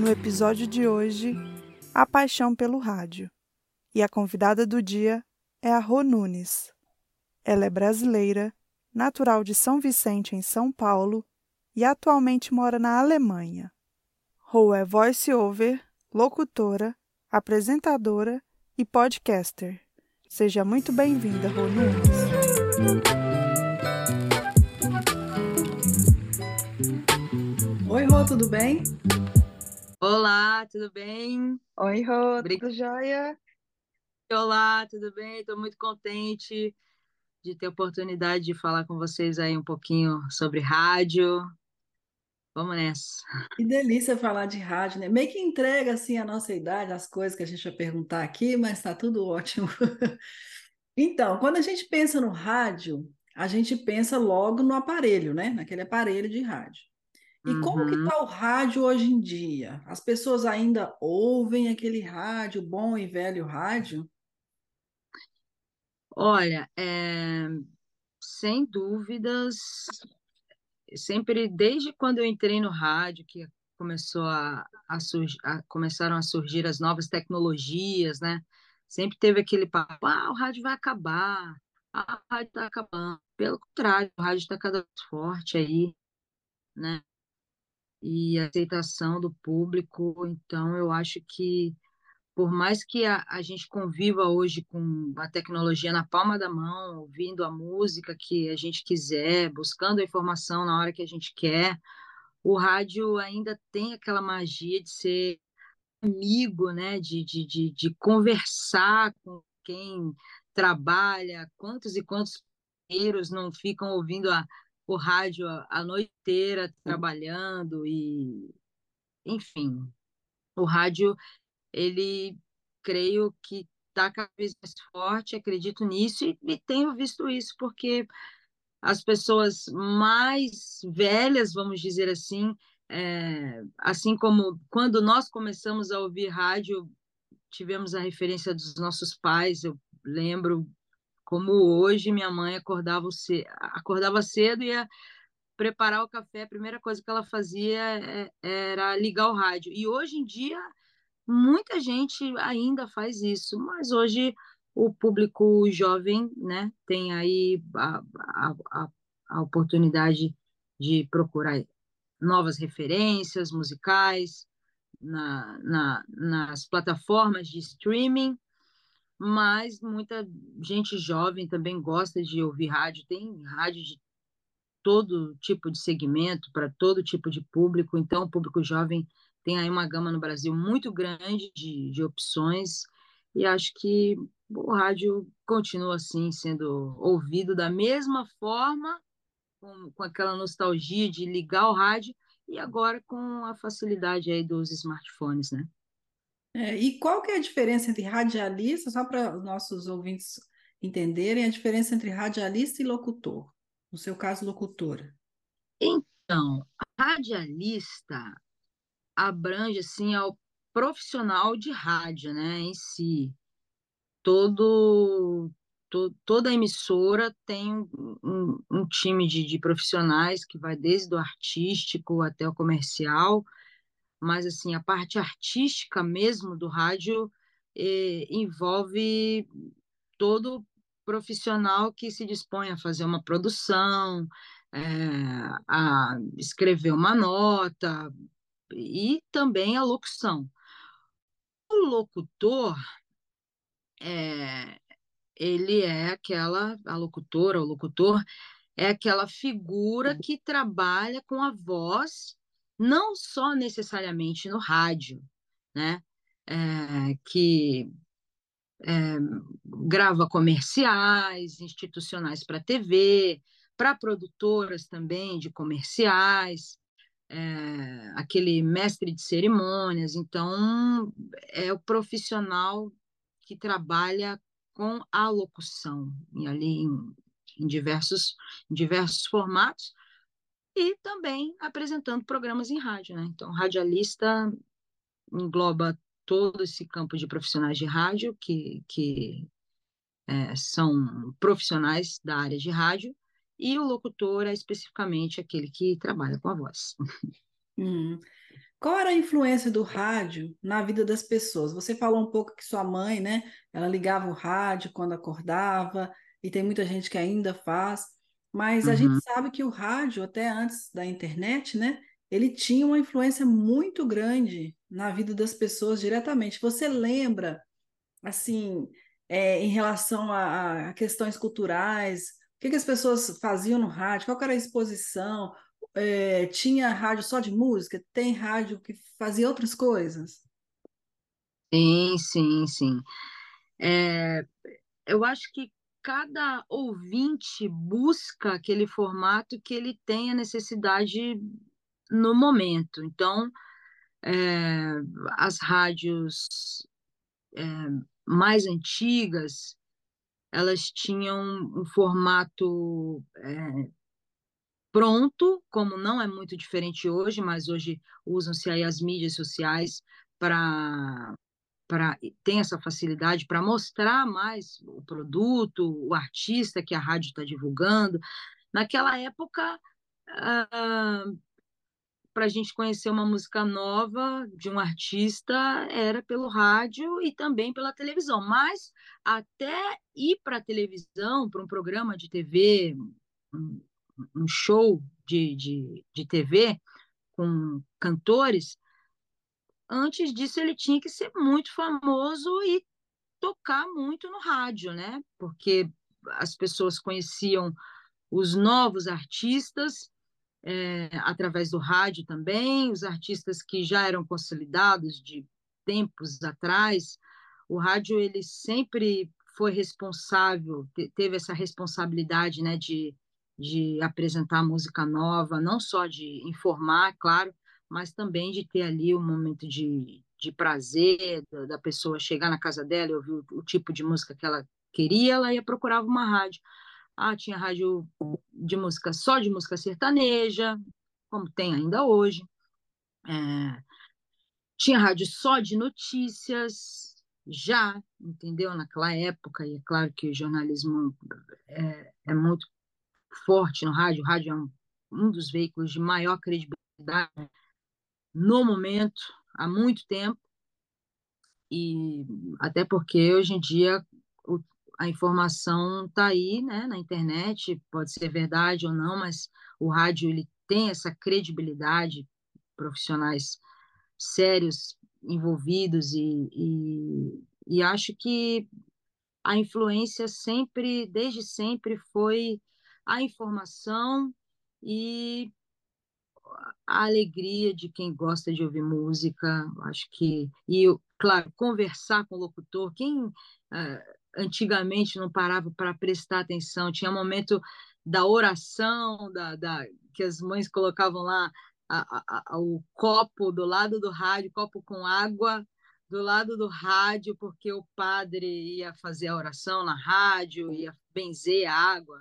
No episódio de hoje, a paixão pelo rádio. E a convidada do dia é a Rô Nunes. Ela é brasileira, natural de São Vicente, em São Paulo, e atualmente mora na Alemanha. Rô é voice-over, locutora, apresentadora e podcaster. Seja muito bem-vinda, Rô Nunes. Oi, Rô, tudo bem? Olá, tudo bem? Oi, Rô, Obrigada. tudo jóia? Olá, tudo bem? Estou muito contente de ter a oportunidade de falar com vocês aí um pouquinho sobre rádio. Vamos nessa. Que delícia falar de rádio, né? Meio que entrega assim a nossa idade, as coisas que a gente vai perguntar aqui, mas está tudo ótimo. Então, quando a gente pensa no rádio, a gente pensa logo no aparelho, né? Naquele aparelho de rádio. E como que Uhum. está o rádio hoje em dia? As pessoas ainda ouvem aquele rádio, bom e velho rádio? Olha, é, sem dúvidas, sempre desde quando eu entrei no rádio, que começou a, a surgir, começaram a surgir as novas tecnologias, né? Sempre teve aquele papo, ah, o rádio vai acabar, ah, o rádio está acabando. Pelo contrário, o rádio está cada vez forte aí, né? E aceitação do público, então eu acho que por mais que a, a gente conviva hoje com a tecnologia na palma da mão, ouvindo a música que a gente quiser, buscando a informação na hora que a gente quer, o rádio ainda tem aquela magia de ser amigo, né? De, de, de, de conversar com quem trabalha, quantos e quantos não ficam ouvindo a, o rádio a, noite inteira trabalhando e enfim, o rádio ele creio que está cada vez mais forte, acredito nisso e, e tenho visto isso porque as pessoas mais velhas, vamos dizer assim, é, assim como quando nós começamos a ouvir rádio, tivemos a referência dos nossos pais, eu lembro como hoje minha mãe acordava, ce- acordava cedo e ia preparar o café, a primeira coisa que ela fazia é- era ligar o rádio. E hoje em dia Muita gente ainda faz isso, mas hoje o público jovem, né, tem aí a, a, a, a oportunidade de procurar novas referências musicais na, na, nas plataformas de streaming, mas muita gente jovem também gosta de ouvir rádio, tem rádio de todo tipo de segmento, para todo tipo de público, então o público jovem tem aí uma gama no Brasil muito grande de, de opções, e acho que o rádio continua assim sendo ouvido da mesma forma, com, com aquela nostalgia de ligar o rádio, e agora com a facilidade aí dos smartphones, né? É, e qual que é a diferença entre radialista, só para os nossos ouvintes entenderem, a diferença entre radialista e locutor? No seu caso, locutora. Então, radialista abrange assim ao profissional de rádio, né, em si. Todo, to, toda emissora tem um, um, time de, de profissionais que vai desde o artístico até o comercial, mas assim a parte artística mesmo do rádio eh, envolve todo profissional que se dispõe a fazer uma produção, é, a escrever uma nota e também a locução. O locutor, é, ele é aquela, a locutora, o locutor é aquela figura que trabalha com a voz, não só necessariamente no rádio, né? É, que é, grava comerciais institucionais para TV, para produtoras também de comerciais, é, aquele mestre de cerimônias. Então, é o profissional que trabalha com a locução, e ali em, em diversos, em diversos formatos, e também apresentando programas em rádio. Né? Então, radialista engloba todo esse campo de profissionais de rádio que, que é, são profissionais da área de rádio, e o locutor é especificamente aquele que trabalha com a voz. Uhum. Qual era a influência do rádio na vida das pessoas? Você falou um pouco que sua mãe, né, ela ligava o rádio quando acordava, e tem muita gente que ainda faz, mas a gente uhum. sabe que o rádio, até antes da internet, né, ele tinha uma influência muito grande na vida das pessoas diretamente. Você lembra, assim, é, em relação a, a, questões culturais, o que, que as pessoas faziam no rádio, qual era a exposição? É, tinha rádio só de música? Tem rádio que fazia outras coisas? Sim, sim, sim. É, eu acho que cada ouvinte busca aquele formato que ele tem a necessidade no momento. Então, é, as rádios é, mais antigas, elas tinham um formato é, pronto, como não é muito diferente hoje, mas hoje usam-se aí as mídias sociais para para tem essa facilidade para mostrar mais o produto, o artista que a rádio está divulgando. Naquela época, uh, para a gente conhecer uma música nova de um artista era pelo rádio e também pela televisão. Mas até ir para a televisão, para um programa de TV, um, um show de, de, de TV com cantores, antes disso ele tinha que ser muito famoso e tocar muito no rádio, né? Porque as pessoas conheciam os novos artistas é, através do rádio também, os artistas que já eram consolidados de tempos atrás, o rádio ele sempre foi responsável, teve essa responsabilidade, né, de, de apresentar música nova, não só de informar, claro, mas também de ter ali um momento de, de prazer da, da pessoa chegar na casa dela e ouvir o, o tipo de música que ela queria, ela ia procurar uma rádio. Ah, tinha rádio de música só de música sertaneja, como tem ainda hoje. É, tinha rádio só de notícias, já, entendeu? Naquela época, e é claro que o jornalismo é, é muito forte no rádio, o rádio é um, um dos veículos de maior credibilidade no momento, há muito tempo, e até porque hoje em dia a informação está aí, né, na internet, pode ser verdade ou não, mas o rádio ele tem essa credibilidade, profissionais sérios envolvidos e, e, e acho que a influência sempre, desde sempre, foi a informação e a alegria de quem gosta de ouvir música, acho que e claro conversar com o locutor, quem uh, antigamente não parava para prestar atenção. Tinha momento da oração, da, da que as mães colocavam lá a, a, a, o copo do lado do rádio, copo com água do lado do rádio, porque o padre ia fazer a oração na rádio, ia benzer a água,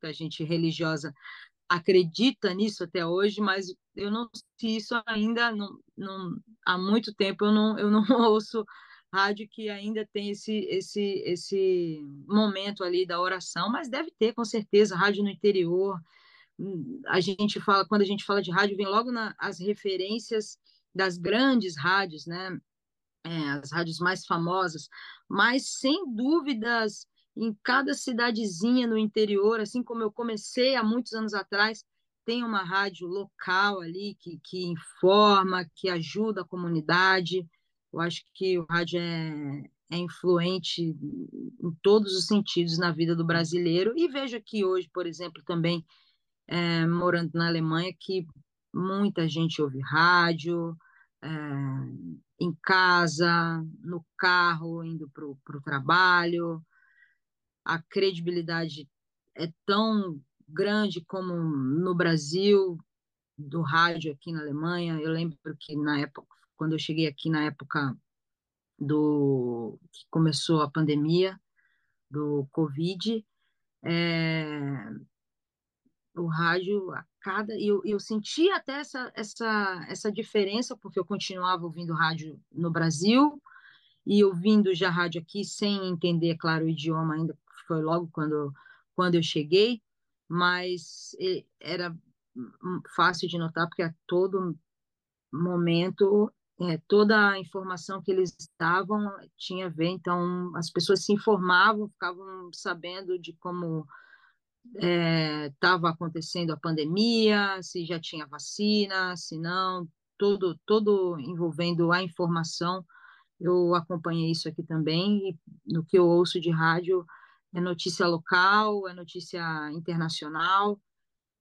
que a gente religiosa acredita nisso até hoje, mas eu não sei isso ainda, não, não, há muito tempo eu não, eu não ouço rádio que ainda tem esse, esse, esse momento ali da oração, mas deve ter, com certeza, rádio no interior. A gente fala, quando a gente fala de rádio, vem logo na, as referências das grandes rádios, né? É, as rádios mais famosas, mas sem dúvidas, em cada cidadezinha no interior, assim como eu comecei há muitos anos atrás, tem uma rádio local ali que, que informa, que ajuda a comunidade. Eu acho que o rádio é, é influente em todos os sentidos na vida do brasileiro. E vejo aqui hoje, por exemplo, também é, morando na Alemanha, que muita gente ouve rádio, é, em casa, no carro, indo para o trabalho. A credibilidade é tão grande como no Brasil, do rádio aqui na Alemanha. Eu lembro que na época, quando eu cheguei aqui na época do que começou a pandemia do Covid, é, o rádio a cada eu, eu senti até essa, essa essa diferença porque eu continuava ouvindo rádio no Brasil e ouvindo já rádio aqui sem entender claro o idioma ainda foi logo quando quando eu cheguei mas era fácil de notar porque a todo momento é, toda a informação que eles davam tinha a ver então as pessoas se informavam ficavam sabendo de como estava é, acontecendo a pandemia, se já tinha vacina, se não, todo, todo envolvendo a informação. Eu acompanhei isso aqui também, e no que eu ouço de rádio é notícia local, é notícia internacional.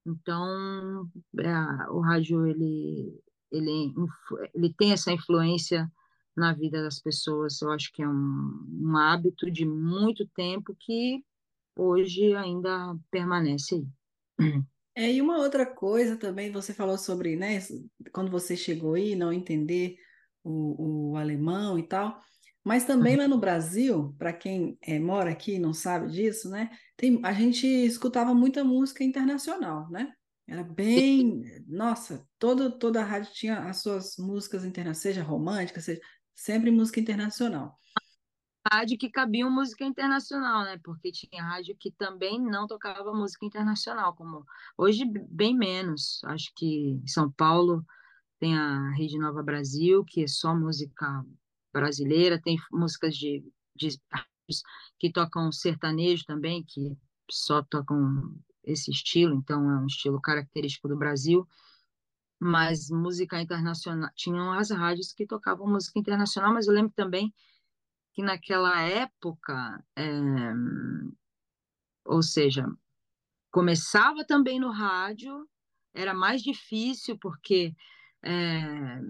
Então, é, o rádio ele, ele, ele tem essa influência na vida das pessoas. Eu acho que é um, um hábito de muito tempo que hoje ainda permanece aí. É, e uma outra coisa também, você falou sobre, né, quando você chegou aí, não entender o, o alemão e tal, mas também lá no Brasil, para quem é, mora aqui e não sabe disso, né, tem, a gente escutava muita música internacional, né? Era bem, nossa, toda, toda a rádio tinha as suas músicas internacionais, seja romântica, seja sempre música internacional rádio que cabia música internacional, né? Porque tinha rádio que também não tocava música internacional, como hoje bem menos. Acho que em São Paulo tem a Rede Nova Brasil, que é só música brasileira, tem músicas de, de que tocam sertanejo também, que só tocam esse estilo, então é um estilo característico do Brasil. Mas música internacional, tinham as rádios que tocavam música internacional, mas eu lembro também que naquela época, é, ou seja, começava também no rádio, era mais difícil porque é,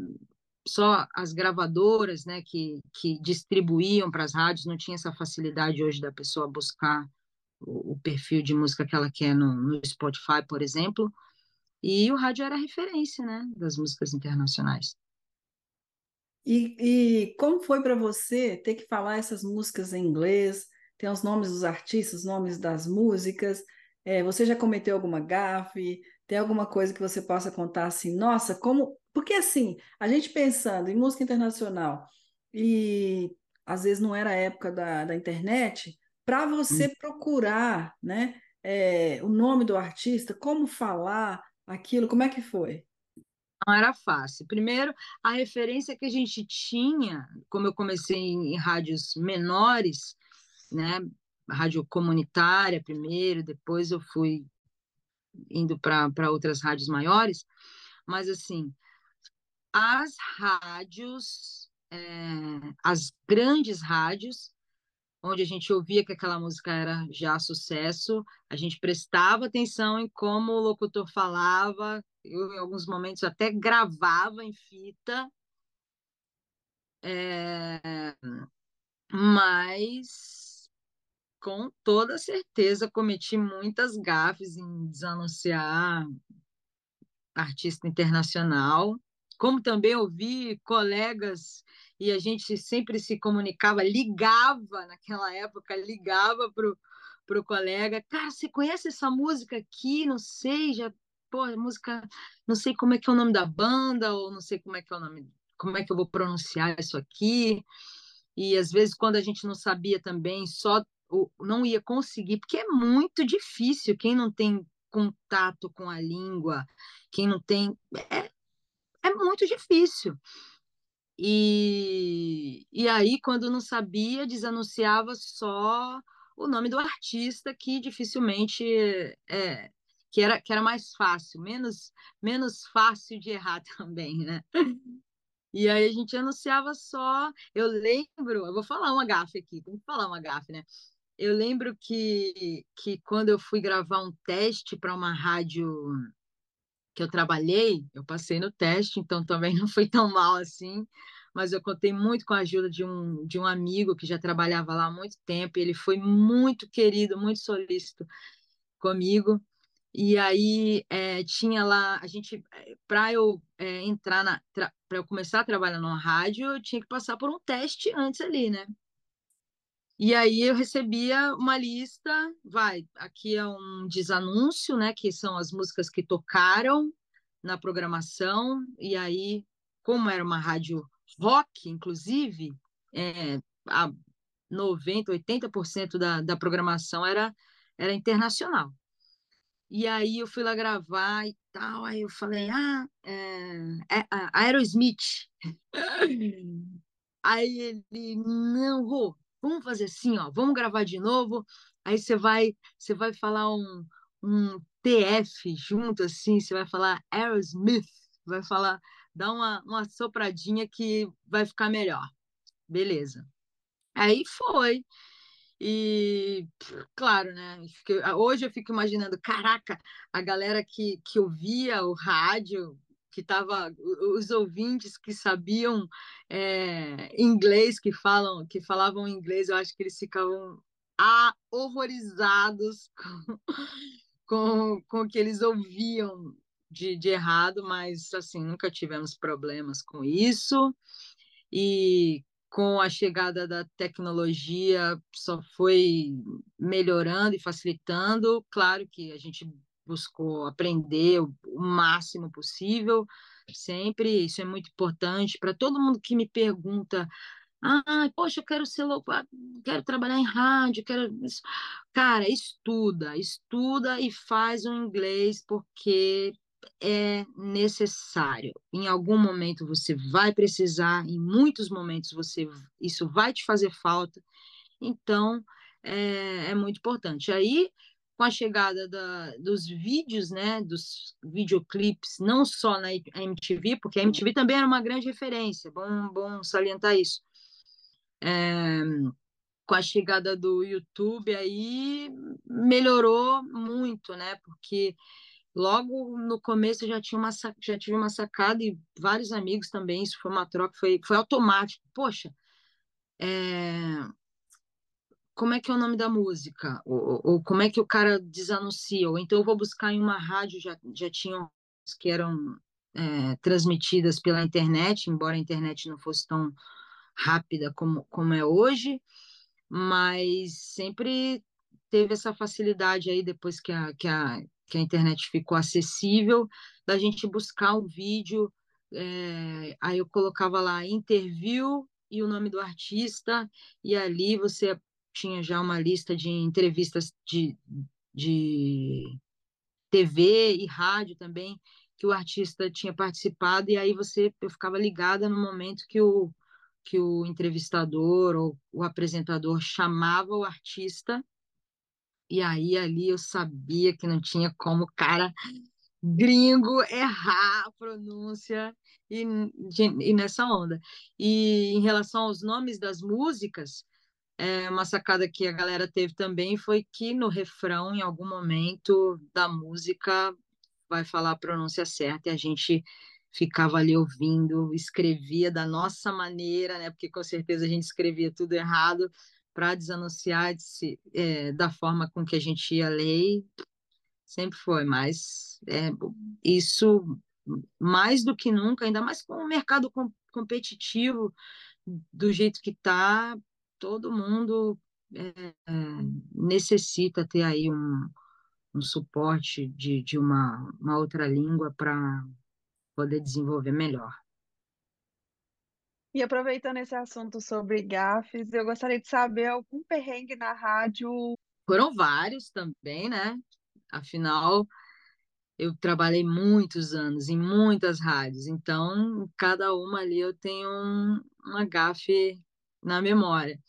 só as gravadoras né, que, que distribuíam para as rádios não tinha essa facilidade hoje da pessoa buscar o, o perfil de música que ela quer no, no Spotify, por exemplo, e o rádio era a referência né, das músicas internacionais. E, e como foi para você ter que falar essas músicas em inglês? Tem os nomes dos artistas, os nomes das músicas. É, você já cometeu alguma gafe? Tem alguma coisa que você possa contar assim? Nossa, como. Porque assim, a gente pensando em música internacional e às vezes não era a época da, da internet, para você hum. procurar né, é, o nome do artista, como falar aquilo, como é que foi? não era fácil. Primeiro, a referência que a gente tinha, como eu comecei em rádios menores, né, rádio comunitária primeiro, depois eu fui indo para outras rádios maiores, mas assim, as rádios, é, as grandes rádios, onde a gente ouvia que aquela música era já sucesso, a gente prestava atenção em como o locutor falava, eu em alguns momentos até gravava em fita, é, mas com toda certeza cometi muitas gafes em desanunciar artista internacional, como também ouvi colegas e a gente sempre se comunicava, ligava naquela época, ligava para o colega, cara, você conhece essa música aqui? Não sei, já, pô, música, não sei como é que é o nome da banda, ou não sei como é que é o nome, como é que eu vou pronunciar isso aqui. E às vezes, quando a gente não sabia também, só não ia conseguir, porque é muito difícil, quem não tem contato com a língua, quem não tem. É, é muito difícil. E, e aí, quando não sabia, desanunciava só o nome do artista, que dificilmente é, que era, que era mais fácil, menos, menos fácil de errar também, né? E aí a gente anunciava só. Eu lembro, eu vou falar uma gafe aqui, tem que falar uma gafe, né? Eu lembro que, que quando eu fui gravar um teste para uma rádio que eu trabalhei, eu passei no teste, então também não foi tão mal assim, mas eu contei muito com a ajuda de um, de um amigo que já trabalhava lá há muito tempo, e ele foi muito querido, muito solícito comigo, E aí é, tinha lá, a gente, para eu é, entrar na, para eu começar a trabalhar numa rádio, eu tinha que passar por um teste antes ali, né? E aí eu recebia uma lista, vai, aqui é um desanúncio, né, que são as músicas que tocaram na programação, e aí, como era uma rádio rock, inclusive, é, a 90%, 80% da, da programação era, era internacional. E aí eu fui lá gravar e tal, aí eu falei, ah, é, é Aerosmith. aí ele, não, Rô, vamos fazer assim, ó, vamos gravar de novo. Aí você vai, você vai falar um, um TF junto, assim, você vai falar Aerosmith, vai falar, dá uma, uma sopradinha que vai ficar melhor. Beleza. Aí foi. E, claro, né? Hoje eu fico imaginando, caraca, a galera que, que ouvia o rádio, que tava, os ouvintes que sabiam é, inglês, que falam, que falavam inglês, eu acho que eles ficavam horrorizados com, com, com o que eles ouviam de, de errado, mas assim, nunca tivemos problemas com isso. E com a chegada da tecnologia só foi melhorando e facilitando. Claro que a gente buscou aprender o, máximo possível, sempre. Isso é muito importante para todo mundo que me pergunta. Ah, poxa, eu quero ser louco, ah, quero trabalhar em rádio, quero. Cara, estuda, estuda e faz o inglês, porque é necessário. Em algum momento você vai precisar, em muitos momentos você isso vai te fazer falta. Então é, é muito importante. Aí com a chegada da, dos vídeos, né, dos videoclipes, não só na MTV, porque a MTV também era uma grande referência, bom, bom salientar isso. É, com a chegada do YouTube aí melhorou muito, né, porque logo no começo já tinha uma já tive uma sacada e vários amigos também isso foi uma troca foi foi automático. Poxa é... como é que é o nome da música? Ou, ou, como é que o cara desanuncia? Ou então eu vou buscar em uma rádio já já tinham que eram é, transmitidas pela internet embora a internet não fosse tão rápida como como é hoje mas sempre teve essa facilidade aí depois que a, que a que a internet ficou acessível, da gente buscar um vídeo, é, aí eu colocava lá interview e o nome do artista, e ali você tinha já uma lista de entrevistas de, de TV e rádio também, que o artista tinha participado, e aí você eu ficava ligada no momento que o, que o entrevistador ou o apresentador chamava o artista e aí ali eu sabia que não tinha como cara gringo errar a pronúncia e, e nessa onda. E em relação aos nomes das músicas, é, uma sacada que a galera teve também foi que no refrão, em algum momento da música, vai falar a pronúncia certa e a gente ficava ali ouvindo, escrevia da nossa maneira, né? Porque com certeza a gente escrevia tudo errado, para desanunciar de é, da forma com que a gente ia ler, sempre foi, mas é, isso mais do que nunca, ainda mais com o mercado com, competitivo do jeito que está, todo mundo é, necessita ter aí um, um suporte de, de uma, uma outra língua para poder desenvolver melhor. E aproveitando esse assunto sobre gafes, eu gostaria de saber algum perrengue na rádio. Foram vários também, né? Afinal, eu trabalhei muitos anos em muitas rádios, então cada uma ali eu tenho um, uma gafe na memória.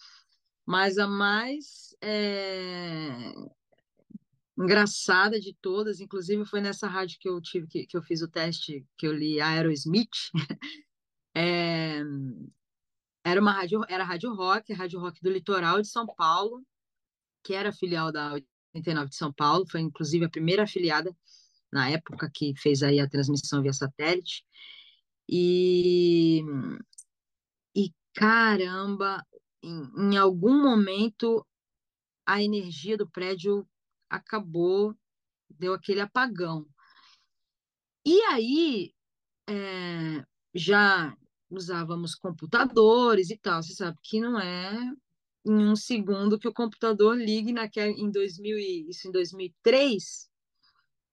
Mas a mais é, engraçada de todas, inclusive foi nessa rádio que eu tive que, que eu fiz o teste que eu li Aerosmith. É, era uma rádio, era Rádio Rock, Rádio Rock do Litoral de São Paulo, que era filial da 89 de São Paulo, foi inclusive a primeira afiliada na época que fez aí a transmissão via satélite. E caramba, em, em algum momento a energia do prédio acabou deu aquele apagão. E aí, é, já usávamos computadores e tal. Você sabe que não é em um segundo que o computador ligue naquela, em 2000 isso em 2003,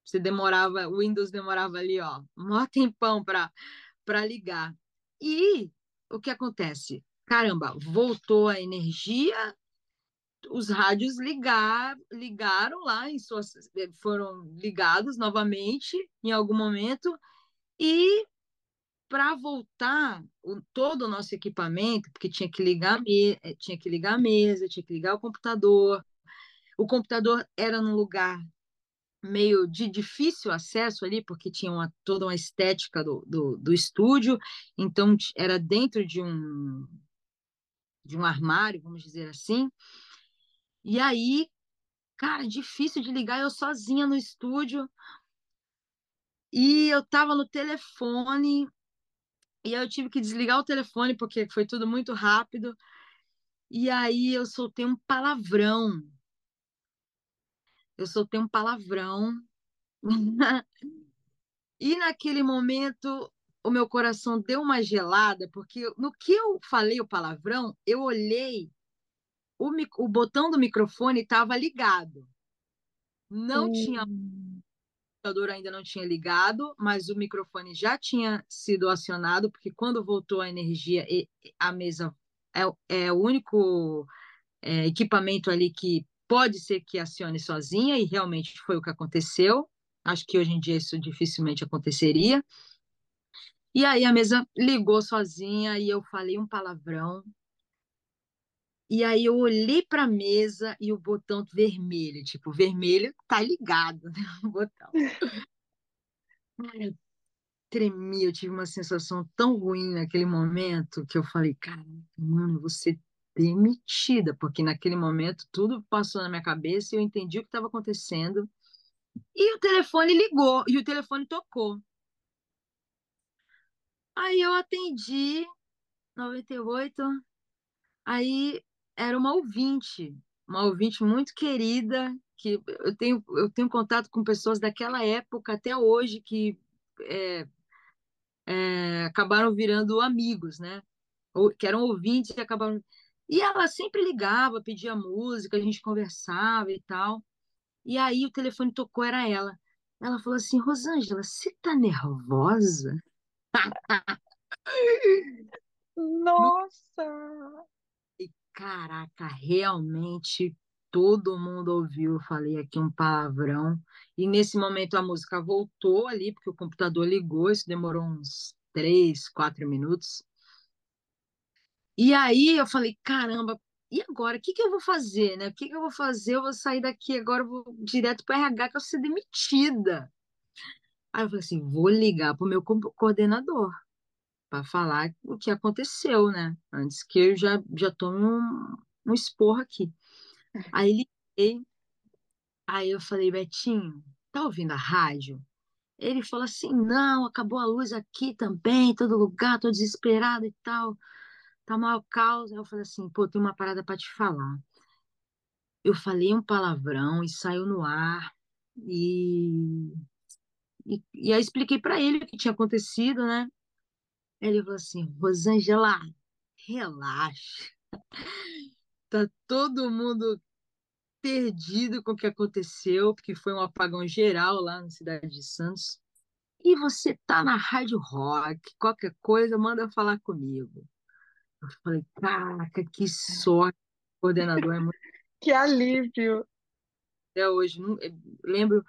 você demorava, o Windows demorava ali, ó, um tempão para para ligar. E o que acontece? Caramba, voltou a energia, os rádios ligar, ligaram lá em suas foram ligados novamente em algum momento e para voltar o, todo o nosso equipamento, porque tinha que ligar eh, tinha que ligar a mesa, tinha que ligar o computador. O computador era num lugar meio de difícil acesso ali, porque tinha uma, toda uma estética do, do, do estúdio, então era dentro de um de um armário, vamos dizer assim. E aí, cara, difícil de ligar eu sozinha no estúdio. E eu tava no telefone e aí eu tive que desligar o telefone porque foi tudo muito rápido. E aí eu soltei um palavrão. Eu soltei um palavrão. e naquele momento o meu coração deu uma gelada, porque no que eu falei o palavrão, eu olhei, o, o botão do microfone estava ligado. Não hum. tinha computador ainda não tinha ligado, mas o microfone já tinha sido acionado, porque quando voltou a energia, a mesa é, é o único é, equipamento ali que pode ser que acione sozinha, e realmente foi o que aconteceu. Acho que hoje em dia isso dificilmente aconteceria. E aí a mesa ligou sozinha e eu falei um palavrão. E aí eu olhei para a mesa e o botão vermelho, tipo, vermelho tá ligado, né? O botão. Cara, eu tremi, eu tive uma sensação tão ruim naquele momento que eu falei, cara, mano, ser demitida, porque naquele momento tudo passou na minha cabeça e eu entendi o que estava acontecendo. E o telefone ligou, e o telefone tocou. Aí eu atendi, 98, aí era uma ouvinte, uma ouvinte muito querida, que eu tenho, eu tenho contato com pessoas daquela época até hoje que é, é, acabaram virando amigos, né? Ou, que eram ouvintes e acabaram. E ela sempre ligava, pedia música, a gente conversava e tal. E aí o telefone tocou, era ela. Ela falou assim: Rosângela, você tá nervosa? Nossa! caraca, realmente todo mundo ouviu. Eu falei aqui um palavrão. E nesse momento a música voltou ali, porque o computador ligou, isso demorou uns três, quatro minutos. E aí eu falei, caramba, e agora? O que, que eu vou fazer, né? O que, que eu vou fazer? Eu vou sair daqui agora, vou direto para RH que eu vou ser demitida. Aí eu falei assim, vou ligar para o meu coordenador para falar o que aconteceu, né? Antes que eu já, já tome um, um esporro aqui. Aí liguei, aí eu falei, Betinho, tá ouvindo a rádio? Ele falou assim, não, acabou a luz aqui também, todo lugar, tô desesperado e tal, tá mal causa. Eu falei assim, pô, tem uma parada para te falar. Eu falei um palavrão e saiu no ar, e, e, e aí expliquei para ele o que tinha acontecido, né? Ele falou assim: Rosângela, relaxa. Tá todo mundo perdido com o que aconteceu, porque foi um apagão geral lá na cidade de Santos. E você tá na Rádio Rock, qualquer coisa, manda falar comigo. Eu falei, caraca, que sorte, o coordenador é muito. que alívio! Até hoje, lembro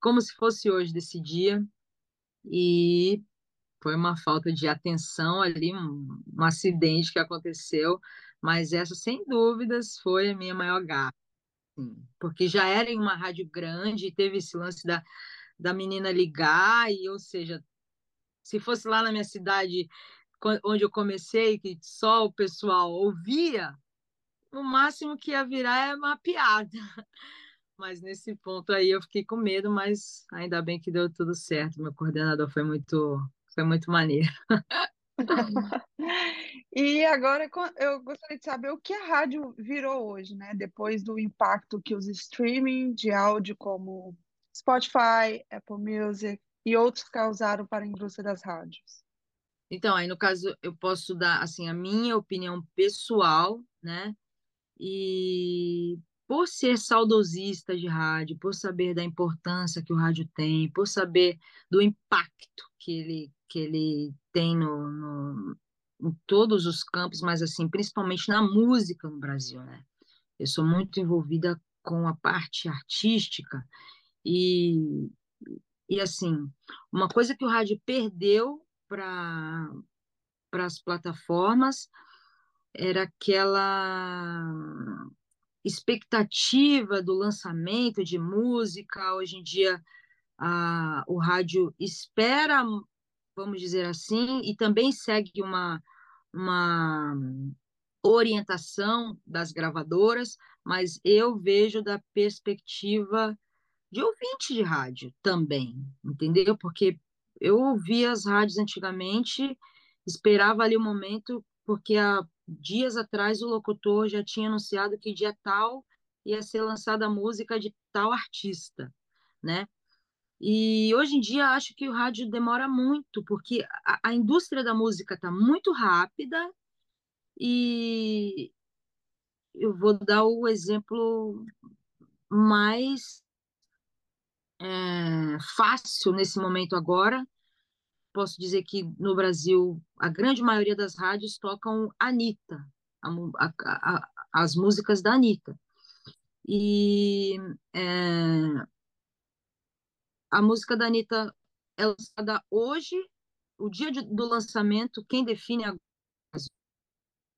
como se fosse hoje desse dia. E foi uma falta de atenção ali, um, um acidente que aconteceu, mas essa, sem dúvidas, foi a minha maior gafa. porque já era em uma rádio grande, teve esse lance da, da menina ligar, e, ou seja, se fosse lá na minha cidade, onde eu comecei, que só o pessoal ouvia, o máximo que ia virar é uma piada. Mas nesse ponto aí eu fiquei com medo, mas ainda bem que deu tudo certo. Meu coordenador foi muito foi muito maneiro. e agora eu gostaria de saber o que a rádio virou hoje, né? Depois do impacto que os streaming de áudio como Spotify, Apple Music e outros causaram para a indústria das rádios? Então, aí no caso eu posso dar assim a minha opinião pessoal, né? E por ser saudosista de rádio, por saber da importância que o rádio tem, por saber do impacto que ele, que ele tem no, no, em todos os campos, mas assim, principalmente na música no Brasil, né? Eu sou muito envolvida com a parte artística e, e assim, uma coisa que o rádio perdeu para as plataformas era aquela expectativa do lançamento de música. Hoje em dia, a, o rádio espera, vamos dizer assim, e também segue uma, uma orientação das gravadoras, mas eu vejo da perspectiva de ouvinte de rádio também, entendeu? Porque eu ouvia as rádios antigamente, esperava ali o momento, porque há dias atrás o locutor já tinha anunciado que dia tal ia ser lançada a música de tal artista, né? E hoje em dia acho que o rádio demora muito, porque a, a indústria da música está muito rápida e eu vou dar o exemplo mais é, fácil nesse momento agora. Posso dizer que no Brasil a grande maioria das rádios tocam Anitta, a, a, a, as músicas da Anitta. E é, a música da Anitta é lançada hoje, o dia de, do lançamento, quem define a, o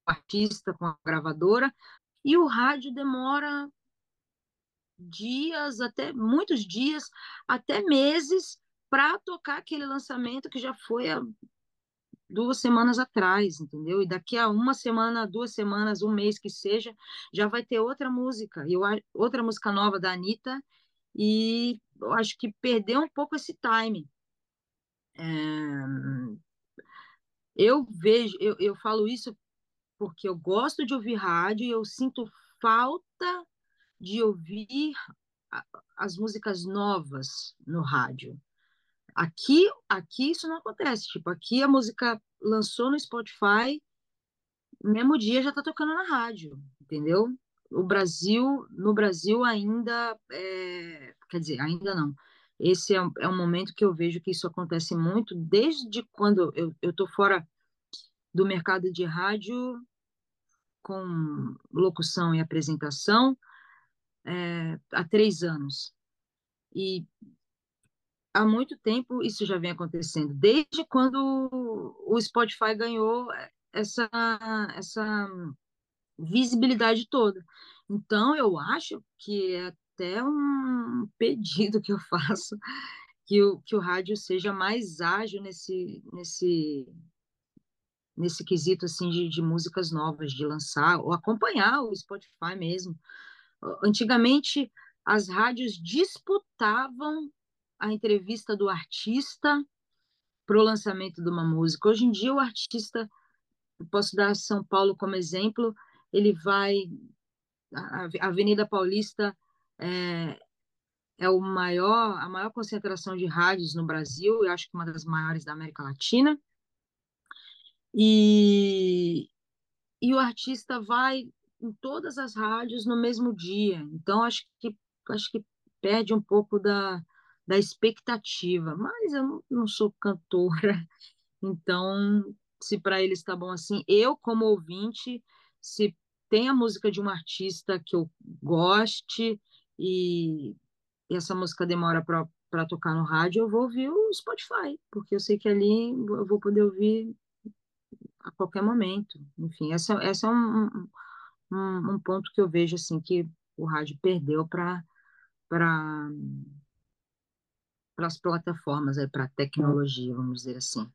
artista com a gravadora, e o rádio demora dias, até muitos dias, até meses, para tocar aquele lançamento que já foi há duas semanas atrás, entendeu? E daqui a uma semana, duas semanas, um mês que seja, já vai ter outra música, eu, outra música nova da Anitta, e eu acho que perdeu um pouco esse time. É... Eu vejo, eu, eu falo isso porque eu gosto de ouvir rádio e eu sinto falta de ouvir as músicas novas no rádio. Aqui, aqui isso não acontece. Tipo, aqui a música lançou no Spotify, mesmo dia já está tocando na rádio, entendeu? O Brasil, no Brasil ainda, é, quer dizer, ainda não. Esse é, é um momento que eu vejo que isso acontece muito desde quando eu estou fora do mercado de rádio com locução e apresentação é, há três anos. E há muito tempo isso já vem acontecendo, desde quando o Spotify ganhou essa, essa visibilidade toda. Então, eu acho que é até um pedido que eu faço que o, que o rádio seja mais ágil nesse, nesse, nesse quesito assim de, de músicas novas, de lançar, ou acompanhar o Spotify mesmo. Antigamente, as rádios disputavam a entrevista do artista para o lançamento de uma música. Hoje em dia, o artista, posso dar São Paulo como exemplo, ele vai. A Avenida Paulista é, é o maior, a maior concentração de rádios no Brasil, eu acho que uma das maiores da América Latina. E, e o artista vai em todas as rádios no mesmo dia. Então, acho que, acho que perde um pouco da, da expectativa. Mas eu não, não sou cantora, então, se para eles está bom assim, eu, como ouvinte, se tem a música de um artista que eu goste e, e essa música demora para tocar no rádio, eu vou ouvir o Spotify, porque eu sei que ali eu vou poder ouvir a qualquer momento. Enfim, essa, essa é um, um, um ponto que eu vejo assim que o rádio perdeu para para as plataformas, para a tecnologia, vamos dizer assim.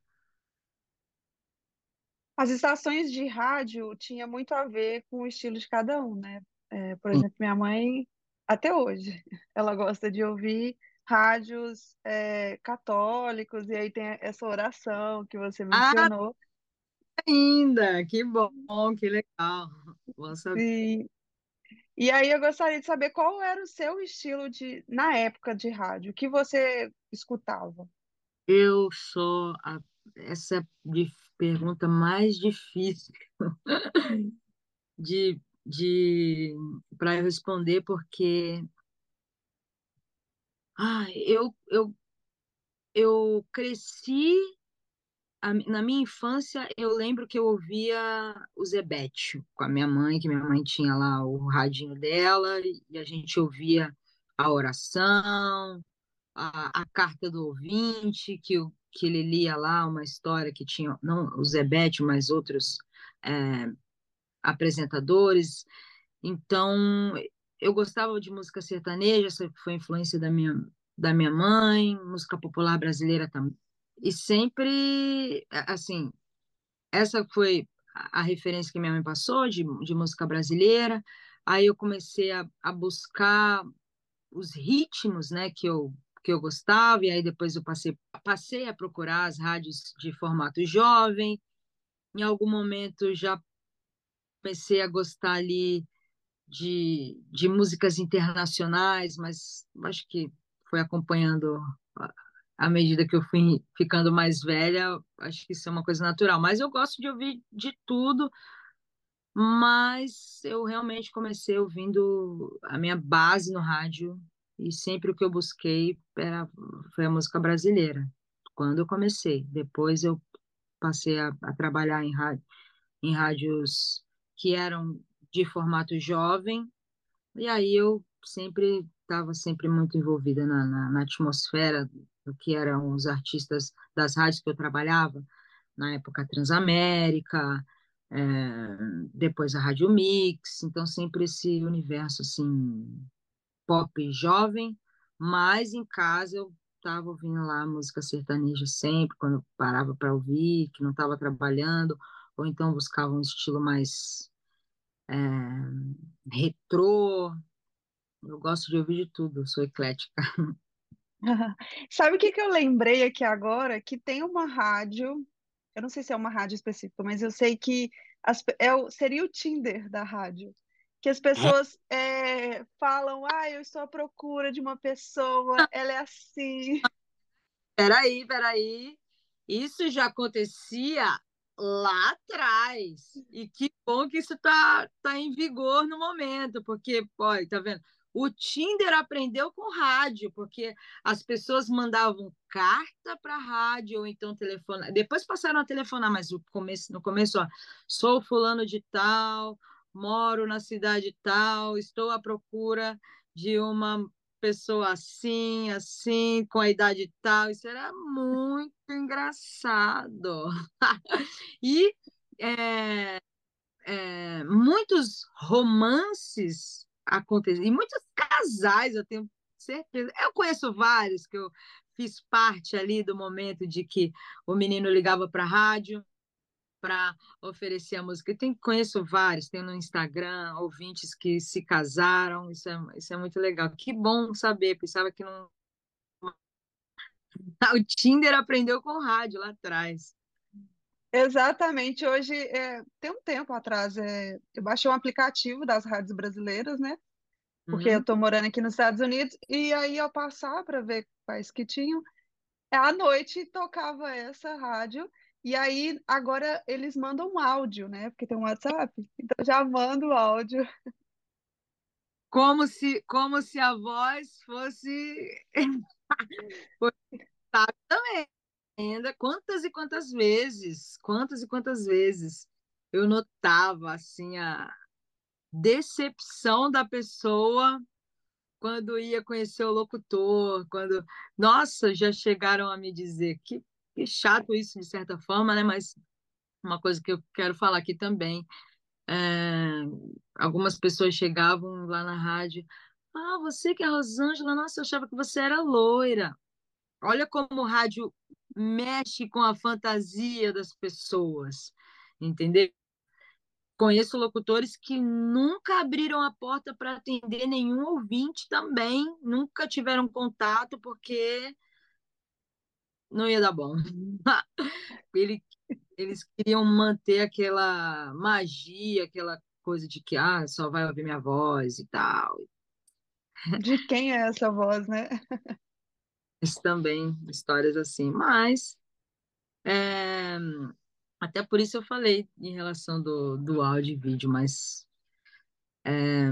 As estações de rádio tinha muito a ver com o estilo de cada um, né? É, por exemplo, minha mãe, até hoje, ela gosta de ouvir rádios é, católicos, e aí tem essa oração que você Ah, mencionou. Ainda! Que bom, que legal. Bom saber. Sim. E aí eu gostaria de saber qual era o seu estilo de, na época de rádio, o que você escutava? Eu sou a, essa de pergunta mais difícil de, de para responder, porque ah, eu, eu, eu cresci na minha infância, eu lembro que eu ouvia o Zebete com a minha mãe, que minha mãe tinha lá o radinho dela, e a gente ouvia a oração, a, a carta do ouvinte, que, que ele lia lá uma história que tinha, não o Zebete, mas outros é, apresentadores. Então, eu gostava de música sertaneja, essa foi influência da minha, da minha mãe, música popular brasileira também e sempre, assim, essa foi a referência que minha mãe passou de, de música brasileira. Aí eu comecei a, a buscar os ritmos, né, que eu que eu gostava, e aí depois eu passei, passei a procurar as rádios de formato jovem. Em algum momento já comecei a gostar ali de, de músicas internacionais, mas acho que foi acompanhando à medida que eu fui ficando mais velha, acho que isso é uma coisa natural. Mas eu gosto de ouvir de tudo, mas eu realmente comecei ouvindo a minha base no rádio e sempre o que eu busquei era, foi a música brasileira, quando eu comecei. Depois eu passei a, a trabalhar em, rádio, em rádios que eram de formato jovem, e aí eu sempre estava sempre muito envolvida na, na, na atmosfera que eram os artistas das rádios que eu trabalhava, na época Transamérica, é, depois a Rádio Mix, então sempre esse universo assim pop jovem, mas em casa eu estava ouvindo lá música sertaneja sempre, quando eu parava para ouvir, que não estava trabalhando, ou então buscava um estilo mais é, retrô. Eu gosto de ouvir de tudo, sou eclética. Sabe o que que eu lembrei aqui agora? Que tem uma rádio, eu não sei se é uma rádio específica, mas eu sei que as, é o, seria o Tinder da rádio. Que as pessoas é, falam, ah, eu estou à procura de uma pessoa, ela é assim. Peraí, peraí. Isso já acontecia lá atrás. E que bom que isso está tá em vigor no momento, porque, pô, tá vendo? O Tinder aprendeu com rádio, porque as pessoas mandavam carta para rádio ou então telefone. Depois passaram a telefonar, mas no começo, no começo ó, sou fulano de tal, moro na cidade tal, estou à procura de uma pessoa assim, assim, com a idade tal. Isso era muito engraçado. e é, é, muitos romances acontecer. E muitos casais, eu tenho certeza. Eu conheço vários que eu fiz parte ali do momento de que o menino ligava para a rádio para oferecer a música. Tenho, conheço vários, tenho no Instagram ouvintes que se casaram, isso é, isso é muito legal. Que bom saber, pensava que não. O Tinder aprendeu com rádio lá atrás. Exatamente. Hoje, é, tem um tempo atrás, é, eu baixei um aplicativo das rádios brasileiras, né? Porque uhum. eu estou morando aqui nos Estados Unidos, e aí ao passar para ver quais que tinham, à noite tocava essa rádio, e aí agora eles mandam um áudio, né? Porque tem um WhatsApp, então já manda o áudio. Como se, como se a voz fosse. Sabe também ainda quantas e quantas vezes, quantas e quantas vezes eu notava assim a decepção da pessoa quando ia conhecer o locutor, quando, nossa, já chegaram a me dizer que, que chato isso de certa forma, né? Mas uma coisa que eu quero falar aqui também, é, algumas pessoas chegavam lá na rádio, ah, você que é Rosângela, nossa, eu achava que você era loira. Olha como o rádio mexe com a fantasia das pessoas, entendeu? Conheço locutores que nunca abriram a porta para atender nenhum ouvinte também, nunca tiveram contato porque não ia dar bom. Ele, eles queriam manter aquela magia, aquela coisa de que ah, só vai ouvir minha voz e tal. De quem é essa voz, né? Também, histórias assim. Mas, é, até por isso eu falei em relação do, do áudio e vídeo, mas é,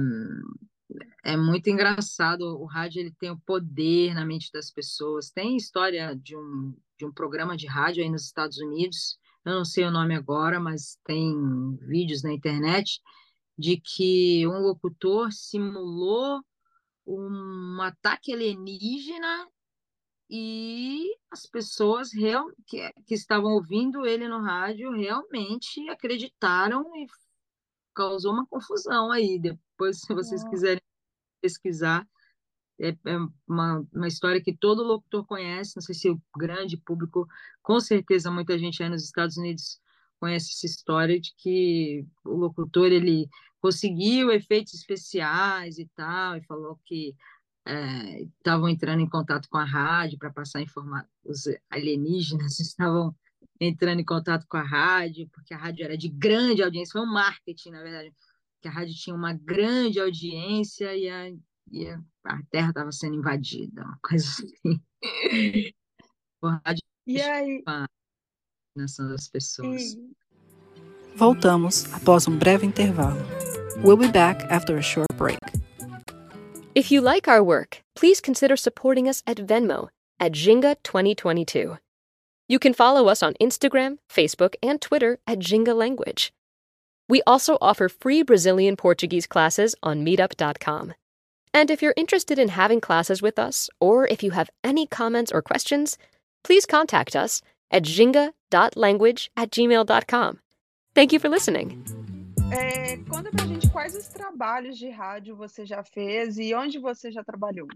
é muito engraçado. O rádio ele tem o poder na mente das pessoas. Tem história de um, de um programa de rádio aí nos Estados Unidos, eu não sei o nome agora, mas tem vídeos na internet de que um locutor simulou um ataque alienígena e as pessoas real, que, que estavam ouvindo ele no rádio realmente acreditaram e causou uma confusão aí. Depois, se vocês quiserem pesquisar, é, é uma, uma história que todo locutor conhece, não sei se o grande público, com certeza muita gente aí nos Estados Unidos conhece essa história de que o locutor ele conseguiu efeitos especiais e tal, e falou que estavam é, entrando em contato com a rádio para passar informações, os alienígenas estavam entrando em contato com a rádio, porque a rádio era de grande audiência, foi um marketing, na verdade, que a rádio tinha uma grande audiência e a, e a, a Terra estava sendo invadida, uma coisa assim. a rádio e aí? a das pessoas. E... Voltamos após um breve intervalo. We'll be back after a short break. If you like our work, please consider supporting us at Venmo at Jinga 2022. You can follow us on Instagram, Facebook, and Twitter at Jinga Language. We also offer free Brazilian Portuguese classes on meetup.com. And if you're interested in having classes with us, or if you have any comments or questions, please contact us at jinga.language at gmail.com. Thank you for listening. É, conta pra gente quais os trabalhos de rádio você já fez e onde você já trabalhou.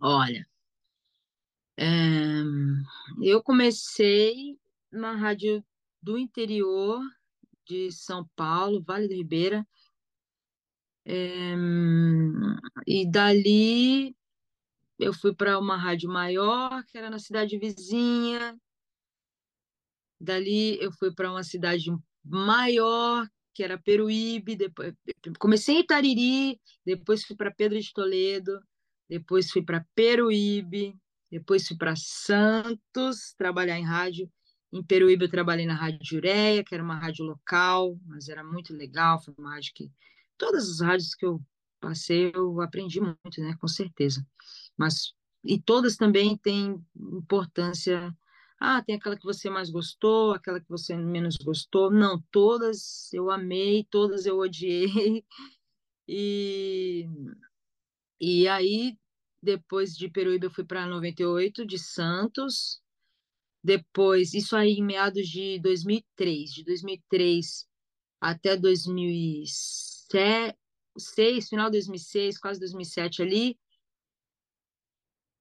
Olha, é, eu comecei na rádio do interior de São Paulo, Vale do Ribeira, é, e dali eu fui para uma rádio maior, que era na cidade vizinha. Dali eu fui para uma cidade maior, que era Peruíbe, depois comecei em Itariri, depois fui para Pedro de Toledo, depois fui para Peruíbe, depois fui para Santos trabalhar em rádio. Em Peruíbe eu trabalhei na Rádio Jureia, que era uma rádio local, mas era muito legal, foi uma rádio que todas as rádios que eu passei eu aprendi muito, né, com certeza. Mas e todas também têm importância ah, tem aquela que você mais gostou, aquela que você menos gostou. Não, todas eu amei, todas eu odiei. E, e aí, depois de Peruíbe, eu fui para 98, de Santos. Depois, isso aí em meados de 2003. De 2003 até 2006, final de 2006, quase 2007 ali,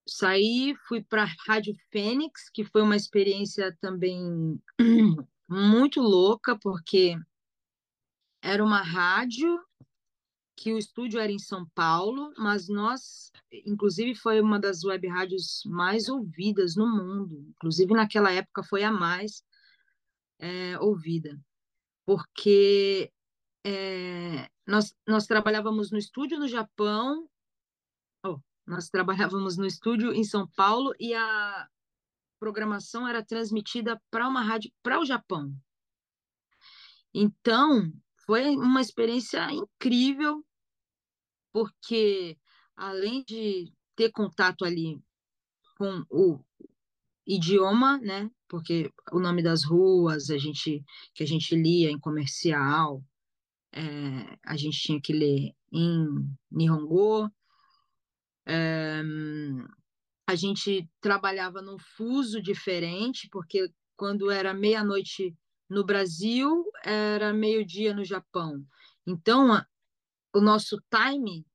saí, fui para a Rádio Fênix, que foi uma experiência também muito louca, porque era uma rádio que o estúdio era em São Paulo, mas nós, inclusive, foi uma das web rádios mais ouvidas no mundo. Inclusive, naquela época, foi a mais é, ouvida, porque é, nós, nós trabalhávamos no estúdio no Japão nós trabalhávamos no estúdio em São Paulo e a programação era transmitida para uma rádio para o Japão. Então, foi uma experiência incrível, porque além de ter contato ali com o idioma, né? Porque o nome das ruas, a gente que a gente lia em comercial, é, a gente tinha que ler em Nihongo, a gente trabalhava num fuso diferente, porque quando era meia-noite no Brasil, era meio-dia no Japão. Então, a, o nosso time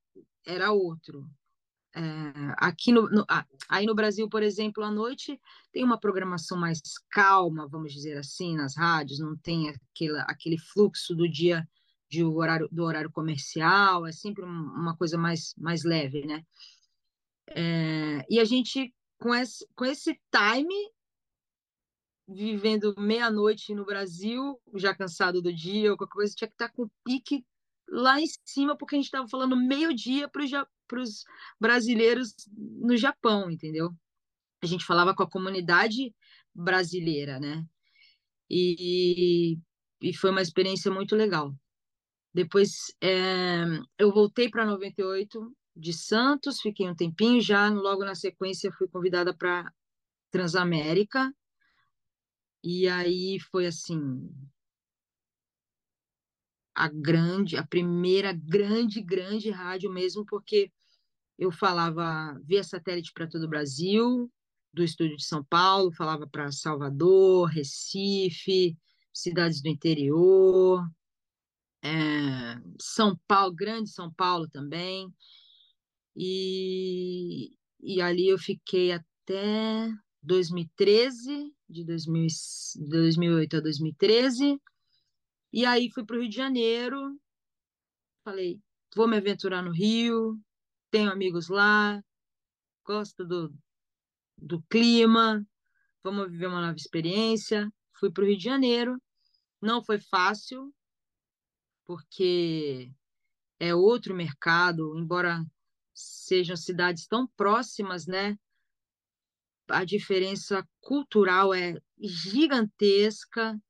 era outro. É, aqui no, no, aí no Brasil, por exemplo, à noite tem uma programação mais calma, vamos dizer assim, nas rádios, não tem aquele, aquele fluxo do dia de horário, do horário comercial, é sempre uma coisa mais, mais leve, né? É, e a gente, com esse, com esse time, vivendo meia-noite no Brasil, já cansado do dia, ou qualquer coisa, tinha que estar com o pique lá em cima, porque a gente estava falando meio-dia para os brasileiros no Japão, entendeu? A gente falava com a comunidade brasileira, né? E, e foi uma experiência muito legal. Depois é, eu voltei para 98 de Santos, fiquei um tempinho já, logo na sequência fui convidada para Transamérica. E aí foi assim, a grande, a primeira grande, grande rádio mesmo, porque eu falava via satélite para todo o Brasil, do estúdio de São Paulo, falava para Salvador, Recife, cidades do interior, é, São Paulo, grande São Paulo também. E, e ali eu fiquei até 2013, de 2000, 2008 a 2013. E aí fui para o Rio de Janeiro, falei, vou me aventurar no Rio, tenho amigos lá, gosto do, do clima, vamos viver uma nova experiência. Fui para o Rio de Janeiro, não foi fácil, porque é outro mercado, embora sejam cidades tão próximas, né? A diferença cultural é gigantesca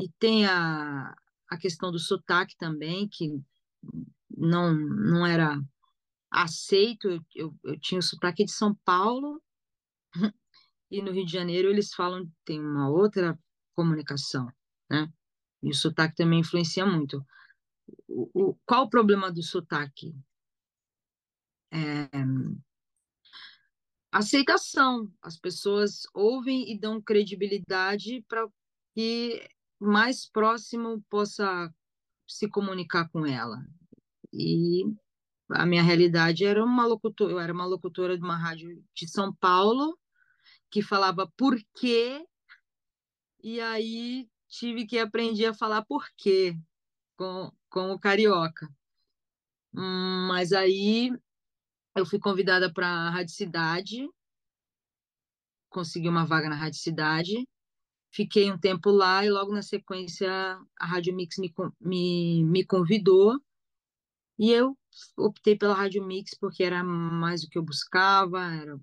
e tem a, a questão do sotaque também, que não, não era aceito. Eu, eu, eu tinha o sotaque de São Paulo e no Rio de Janeiro eles falam, tem uma outra comunicação, né? E o sotaque também influencia muito. O, o, qual o problema do sotaque? É, aceitação. As pessoas ouvem e dão credibilidade para que mais próximo possa se comunicar com ela. E a minha realidade era uma locutora, eu era uma locutora de uma rádio de São Paulo que falava por quê, e aí tive que aprender a falar por quê com, com o carioca. Hum, mas aí eu fui convidada para a Rádio Cidade, consegui uma vaga na Rádio Cidade, fiquei um tempo lá e logo na sequência a Rádio Mix me, me, me convidou. E eu optei pela Rádio Mix porque era mais o que eu buscava, era,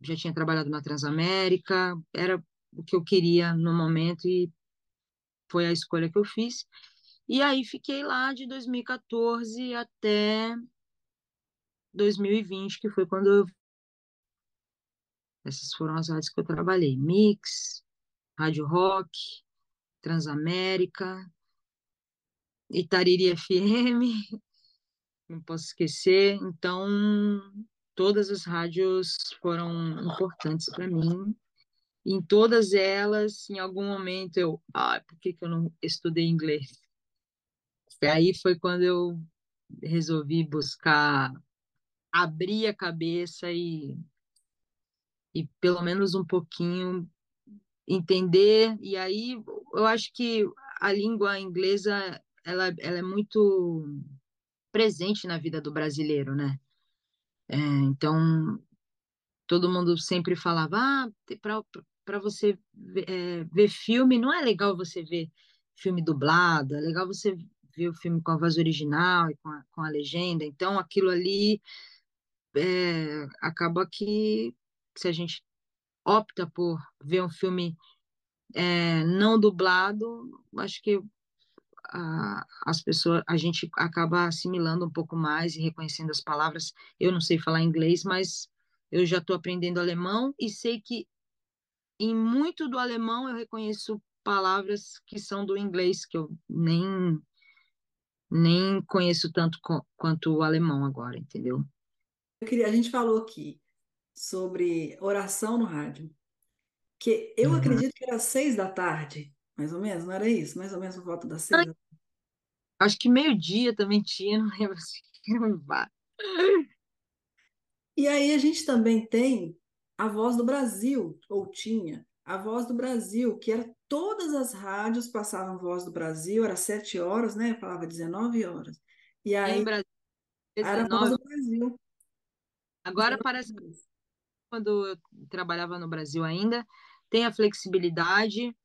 já tinha trabalhado na Transamérica, era o que eu queria no momento e foi a escolha que eu fiz. E aí fiquei lá de 2014 até 2020, que foi quando eu... Essas foram as rádios que eu trabalhei. Mix, Rádio Rock, Transamérica, Itariri FM, não posso esquecer. Então, todas as rádios foram importantes para mim. Em todas elas, em algum momento, eu, ah, por que, que eu não estudei inglês? Aí foi quando eu resolvi buscar abrir a cabeça e, e pelo menos um pouquinho entender. E aí eu acho que a língua inglesa ela, ela é muito presente na vida do brasileiro, né? É, então todo mundo sempre falava, ah, para você ver, é, ver filme, não é legal você ver filme dublado, é legal você ver o filme com a voz original e com a, com a legenda. Então aquilo ali é, acaba que se a gente opta por ver um filme é, não dublado, acho que a, as pessoas, a gente acaba assimilando um pouco mais e reconhecendo as palavras. Eu não sei falar inglês, mas eu já estou aprendendo alemão e sei que em muito do alemão eu reconheço palavras que são do inglês que eu nem nem conheço tanto quanto o alemão agora, entendeu? Queria, a gente falou aqui sobre oração no rádio, que eu uhum. acredito que era seis da tarde, mais ou menos, não era isso? Mais ou menos por volta das seis da tarde. Acho que meio-dia também tinha, não lembro se E aí a gente também tem a Voz do Brasil, ou tinha, a Voz do Brasil, que era todas as rádios passavam Voz do Brasil, era sete horas, né? falava 19 horas. E aí era a Voz do Brasil. Agora parece que quando eu trabalhava no Brasil ainda, tem a flexibilidade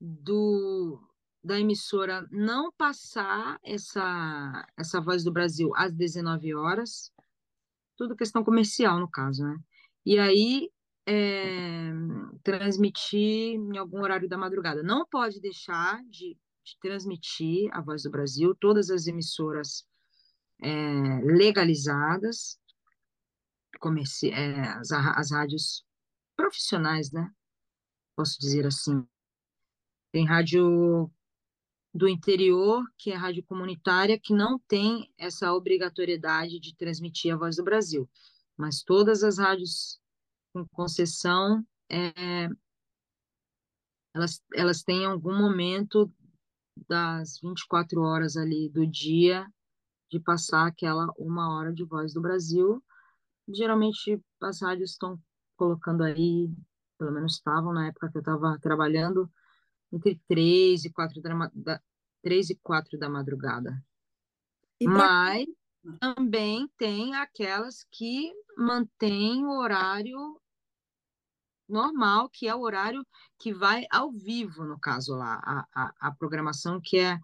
do, da emissora não passar essa, essa voz do Brasil às 19 horas, tudo questão comercial, no caso, né? E aí é, transmitir em algum horário da madrugada. Não pode deixar de, de transmitir a voz do Brasil, todas as emissoras é, legalizadas, comerci é, as, as rádios profissionais, né? Posso dizer assim. Tem rádio do interior, que é rádio comunitária, que não tem essa obrigatoriedade de transmitir a voz do Brasil. Mas todas as rádios com concessão, é, elas, elas têm algum momento das 24 horas ali do dia de passar aquela uma hora de voz do Brasil. Geralmente as rádios estão colocando aí, pelo menos estavam na época que eu estava trabalhando, entre três e quatro da, da, três e quatro da madrugada. Mas também tem aquelas que mantêm o horário normal, que é o horário que vai ao vivo, no caso lá, a, a, a programação que é,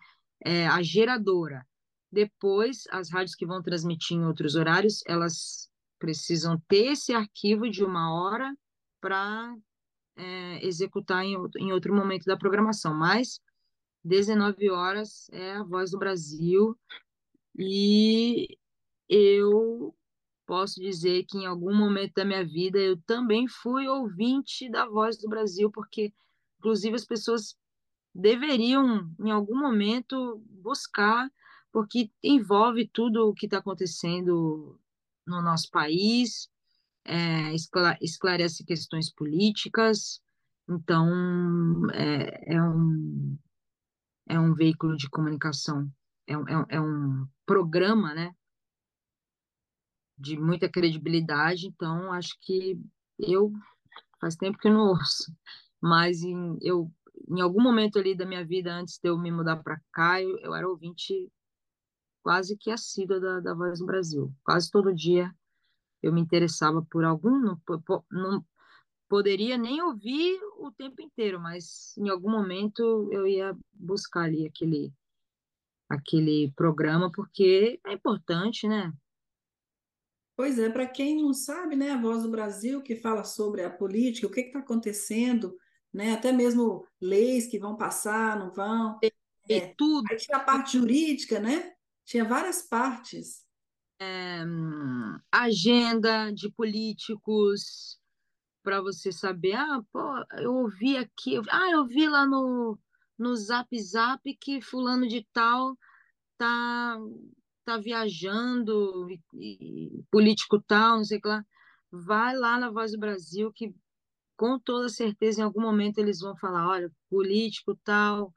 é a geradora. Depois, as rádios que vão transmitir em outros horários, elas precisam ter esse arquivo de uma hora para é, executar em, em outro momento da programação. Mas 19 horas é a Voz do Brasil e eu posso dizer que em algum momento da minha vida eu também fui ouvinte da Voz do Brasil, porque inclusive as pessoas deveriam em algum momento buscar, porque envolve tudo o que está acontecendo no nosso país, é, esclarece questões políticas, então é, é um é um veículo de comunicação, é um, é um, é programa, né, de muita credibilidade, então acho que eu faz tempo que não ouço, mas em, eu em algum momento ali da minha vida antes de eu me mudar para cá, eu, eu, era ouvinte quase que assídua da, da Voz do Brasil. Quase todo dia eu me interessava por algum, não, não poderia nem ouvir o tempo inteiro, mas em algum momento eu ia buscar ali aquele aquele programa porque é importante, né? Pois é, para quem não sabe, né, a Voz do Brasil que fala sobre a política, o que está acontecendo, né, até mesmo leis que vão passar, não vão. E, é, tudo. Aí tinha a parte jurídica, né? Tinha várias partes. É, agenda de políticos, para você saber, ah, pô, eu ouvi aqui, ah, eu vi lá no, no Zap Zap que fulano de tal tá, tá viajando, e, e, político tal, não sei o que lá. Vai lá na Voz do Brasil que com toda certeza em algum momento eles vão falar, olha, político tal,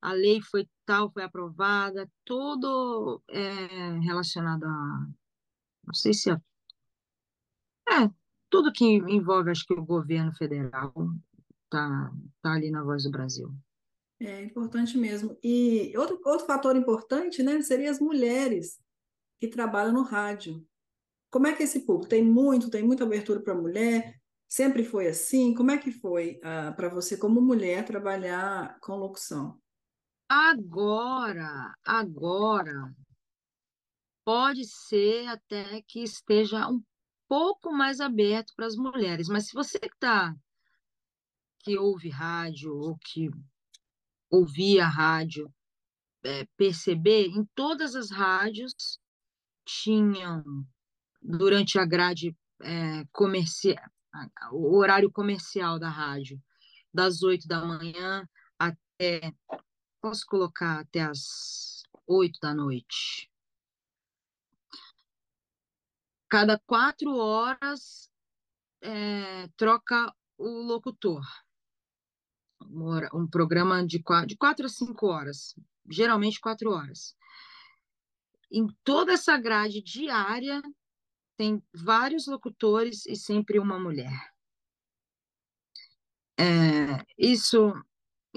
a lei foi tal, foi aprovada, tudo é, relacionado a, não sei se é, é tudo que envolve, acho que o governo federal tá, tá ali na Voz do Brasil. É importante mesmo. E outro, outro fator importante, né, seria as mulheres que trabalham no rádio. Como é que esse público tem muito, tem muita abertura para mulher? Sempre foi assim? Como é que foi ah, para você, como mulher, trabalhar com locução? Agora, agora, pode ser até que esteja um pouco mais aberto para as mulheres. Mas se você que tá, que ouve rádio ou que ouvia rádio, é, perceber, em todas as rádios tinham, durante a grade é, comercial, o horário comercial da rádio, das oito da manhã até, posso colocar até as oito da noite cada quatro horas é, troca o locutor. Um, programa de quatro, de quatro a cinco horas, geralmente quatro horas. Em toda essa grade diária, tem vários locutores e sempre uma mulher. É, isso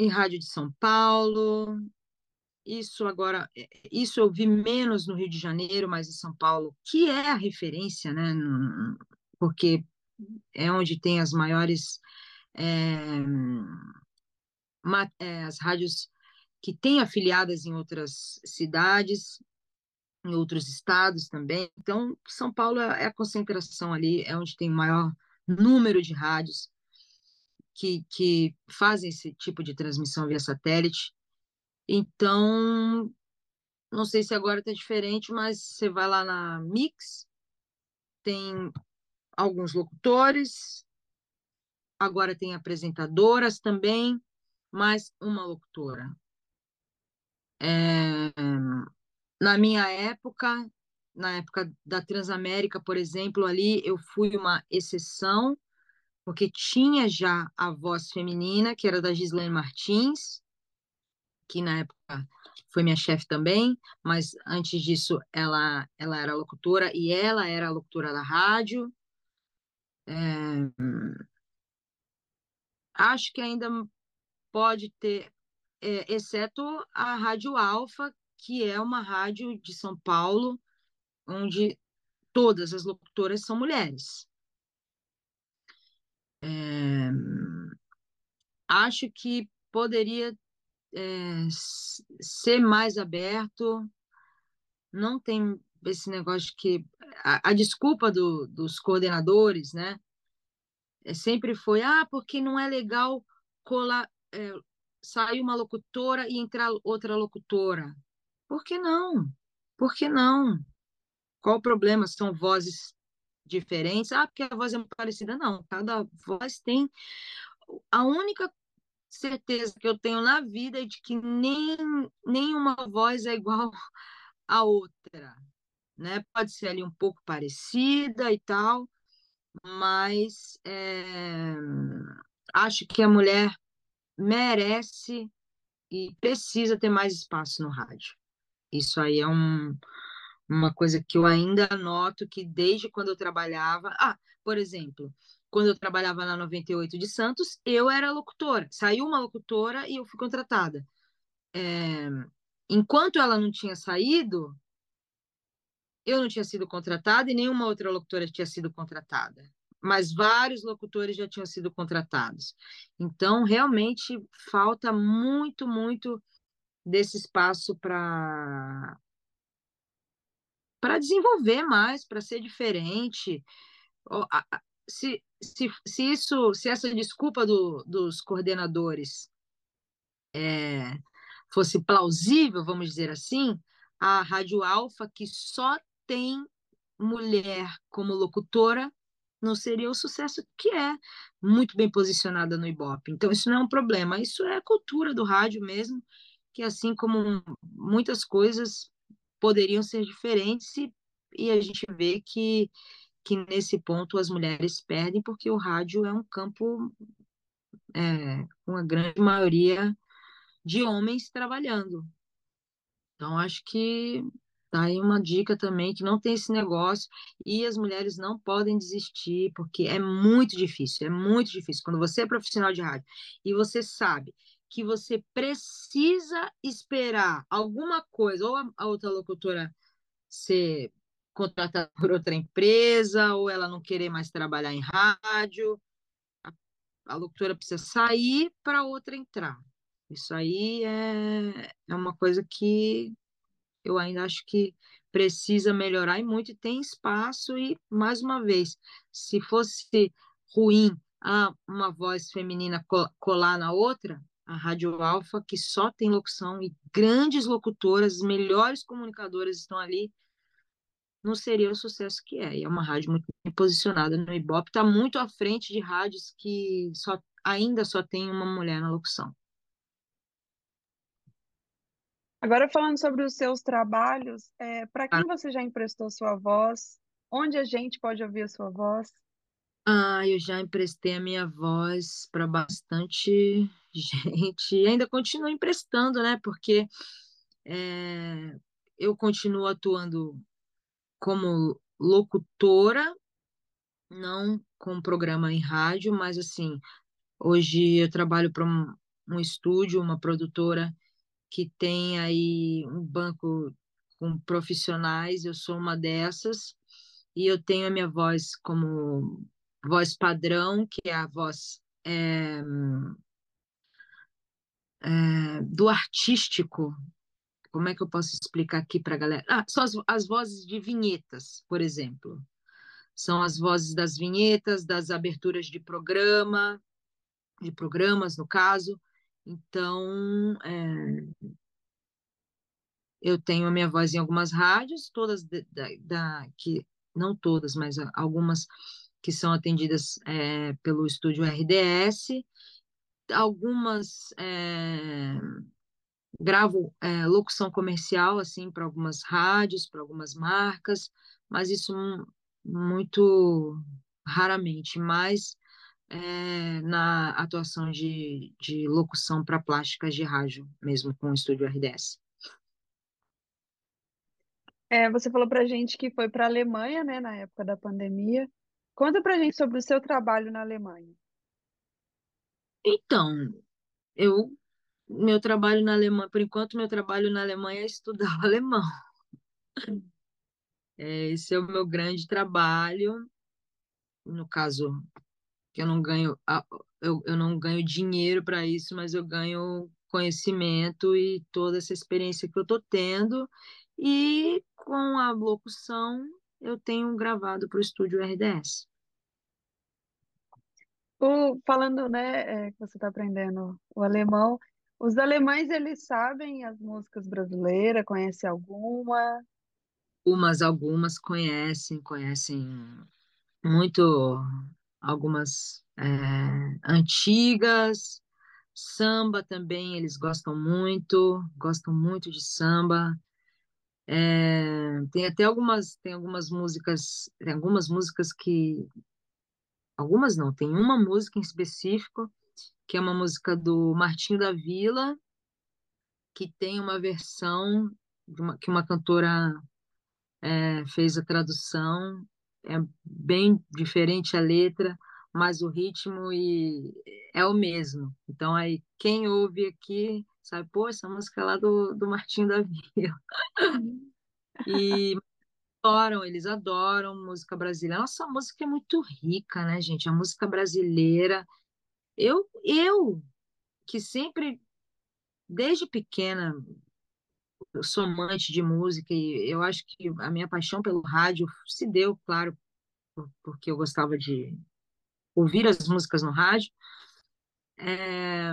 em rádio de São Paulo, isso agora, é, isso eu vi menos no Rio de Janeiro, mas em São Paulo, que é a referência, né? Porque é onde tem as maiores é, é, as rádios que têm afiliadas em outras cidades, em outros estados também. Então, São Paulo é a concentração ali, é onde tem o maior número de rádios que, que fazem esse tipo de transmissão via satélite. Então, não sei se agora está diferente, mas você vai lá na Mix, tem alguns locutores, agora tem apresentadoras também, mais uma locutora. É, na minha época, na época da Transamérica, por exemplo, ali eu fui uma exceção, porque tinha já a voz feminina, que era da Gislaine Martins, que na época foi minha chefe também, mas antes disso ela, ela era locutora e ela era a locutora da rádio. É, acho que ainda pode ter, é, exceto a Rádio Alfa, que é uma rádio de São Paulo, onde todas as locutoras são mulheres. É, acho que poderia é, ser mais aberto, não tem esse negócio que a, a desculpa do, dos coordenadores, né? É, sempre foi, ah, porque não é legal colar, é, sair uma locutora e entrar outra locutora. Por que não? Por que não? Qual o problema? São vozes diferentes? Ah, porque a voz é muito parecida. Não, cada voz tem. A única certeza que eu tenho na vida é de que nem nenhuma voz é igual à outra, né? Pode ser ali um pouco parecida e tal, mas é, acho que a mulher merece e precisa ter mais espaço no rádio. Isso aí é um, uma coisa que eu ainda noto que desde quando eu trabalhava. Ah, por exemplo, quando eu trabalhava na 98 de Santos, eu era locutora. Saiu uma locutora e eu fui contratada. É, enquanto ela não tinha saído, eu não tinha sido contratada e nenhuma outra locutora tinha sido contratada mas vários locutores já tinham sido contratados. Então, realmente falta muito, muito desse espaço para para desenvolver mais, para ser diferente. Se, se, se isso, se essa desculpa do, dos coordenadores é, fosse plausível, vamos dizer assim, a Rádio Alfa, que só tem mulher como locutora, não seria o sucesso que é, muito bem posicionada no Ibope. Então, isso não é um problema, isso é a cultura do rádio mesmo, que assim como muitas coisas poderiam ser diferentes e, e a gente vê que, que nesse ponto as mulheres perdem, porque o rádio é um campo é, com a grande maioria de homens trabalhando. Então, acho que Tá aí uma dica também que não tem esse negócio e as mulheres não podem desistir, porque é muito difícil, é muito difícil. Quando você é profissional de rádio e você sabe que você precisa esperar alguma coisa, ou a, outra locutora ser contratada por outra empresa, ou ela não querer mais trabalhar em rádio, a, a locutora precisa sair para outra entrar. Isso aí é, é uma coisa que eu ainda acho que precisa melhorar e muito, e tem espaço, e mais uma vez, se fosse ruim ah, uma voz feminina colar na outra, a Rádio Alfa, que só tem locução e grandes locutoras, as melhores comunicadoras estão ali, não seria o sucesso que é. E é uma rádio muito bem posicionada no Ibope, está muito à frente de rádios que só, ainda só tem uma mulher na locução. Agora, falando sobre os seus trabalhos, é, para quem você já emprestou sua voz? Onde a gente pode ouvir a sua voz? Ah, eu já emprestei a minha voz para bastante gente e ainda continuo emprestando, né? Porque é, eu continuo atuando como locutora, não com programa em rádio, mas assim, hoje eu trabalho para um, um estúdio, uma produtora que tem aí um banco com profissionais, eu sou uma dessas, e eu tenho a minha voz como voz padrão, que é a voz é, é, do artístico. Como é que eu posso explicar aqui para a galera? Ah, são as, as vozes de vinhetas, por exemplo. São as vozes das vinhetas, das aberturas de programa, de programas, no caso. Então, é, eu tenho a minha voz em algumas rádios, todas da, da, que não todas, mas algumas que são atendidas é, pelo estúdio RDS, algumas é, gravo é, locução comercial assim para algumas rádios, para algumas marcas, mas isso muito raramente, mais é, na atuação de, de locução para plásticas de rádio, mesmo com o estúdio RDS. É, você falou para gente que foi para a Alemanha, né, na época da pandemia. Conta para a gente sobre o seu trabalho na Alemanha. Então, eu, meu trabalho na Alemanha, por enquanto, meu trabalho na Alemanha é estudar o alemão. É, esse é o meu grande trabalho. No caso, que eu não ganho, eu, eu não ganho dinheiro para isso, mas eu ganho conhecimento e toda essa experiência que eu estou tendo. E com a locução, eu tenho gravado para o estúdio RDS. O, falando, né, é, que você está aprendendo o alemão, os alemães, eles sabem as músicas brasileiras, conhecem alguma? Umas, algumas conhecem, conhecem muito algumas é, antigas, samba também, eles gostam muito, gostam muito de samba. É, tem até algumas, tem algumas músicas, tem algumas músicas que, algumas não, tem uma música em específico, que é uma música do Martinho da Vila, que tem uma versão uma, que uma cantora é, fez a tradução, é bem diferente a letra, mas o ritmo e é o mesmo. Então aí quem ouve aqui sabe, pô, essa música é lá do, do Martinho da Vila. E adoram, eles adoram música brasileira. Nossa, a música é muito rica, né, gente? A música brasileira. Eu, eu que sempre, desde pequena, eu sou amante de música e eu acho que a minha paixão pelo rádio se deu, claro, porque eu gostava de ouvir as músicas no rádio. É...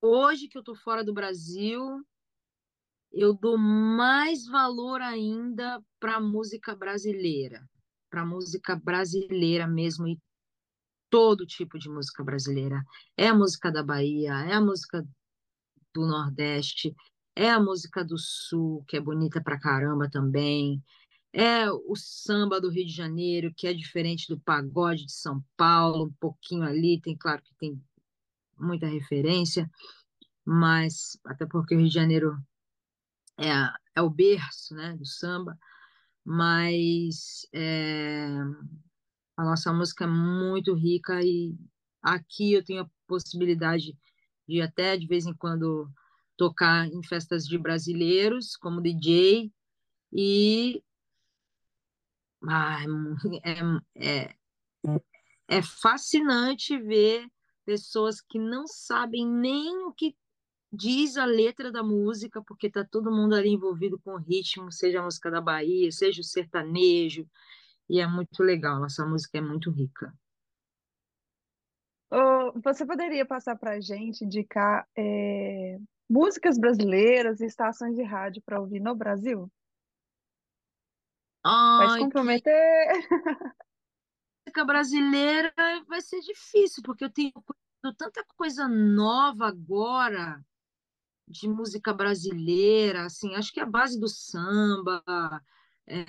Hoje que eu estou fora do Brasil, eu dou mais valor ainda para a música brasileira, para a música brasileira mesmo e todo tipo de música brasileira. É a música da Bahia, é a música do Nordeste, é a música do Sul, que é bonita pra caramba também. É o samba do Rio de Janeiro, que é diferente do pagode de São Paulo, um pouquinho ali, tem claro que tem muita referência, mas até porque o Rio de Janeiro é, é o berço né, do samba, mas é, a nossa música é muito rica e aqui eu tenho a possibilidade de até de vez em quando tocar em festas de brasileiros como DJ e ah, é, é, é fascinante ver pessoas que não sabem nem o que diz a letra da música, porque tá todo mundo ali envolvido com o ritmo, seja a música da Bahia, seja o sertanejo, e é muito legal, nossa música é muito rica. Você poderia passar para a gente, indicar é, músicas brasileiras e estações de rádio para ouvir no Brasil? Vai se comprometer? música brasileira vai ser difícil, porque eu tenho tanta coisa nova agora de música brasileira, assim, acho que a base do samba, é,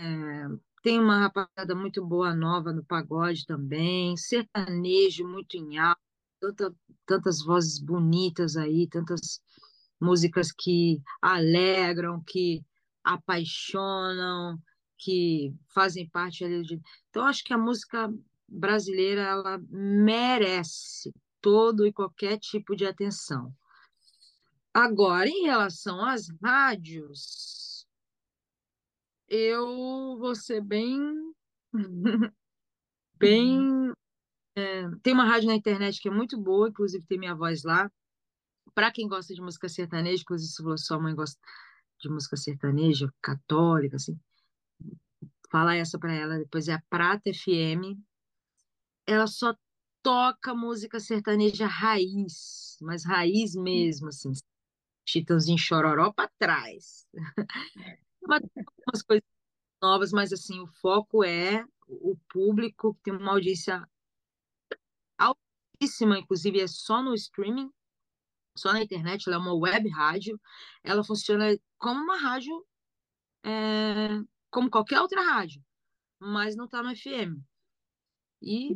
tem uma rapaziada muito boa nova no pagode também, sertanejo muito em alta, tanta, tantas vozes bonitas aí, tantas músicas que alegram, que apaixonam, que fazem parte ali de. Então, acho que a música brasileira ela merece todo e qualquer tipo de atenção. Agora, em relação às rádios, eu vou ser bem, bem É, tem uma rádio na internet que é muito boa, inclusive tem minha voz lá. Para quem gosta de música sertaneja, inclusive se sua mãe gosta de música sertaneja, católica, assim, fala essa para ela. Depois é a Prata FM. Ela só toca música sertaneja raiz, mas raiz mesmo, assim, Chitãozinho Chororó para trás. umas coisas novas, mas assim, o foco é o público, tem uma audiência altíssima, inclusive é só no streaming, só na internet, ela é uma web rádio, ela funciona como uma rádio, é, como qualquer outra rádio, mas não está no FM. E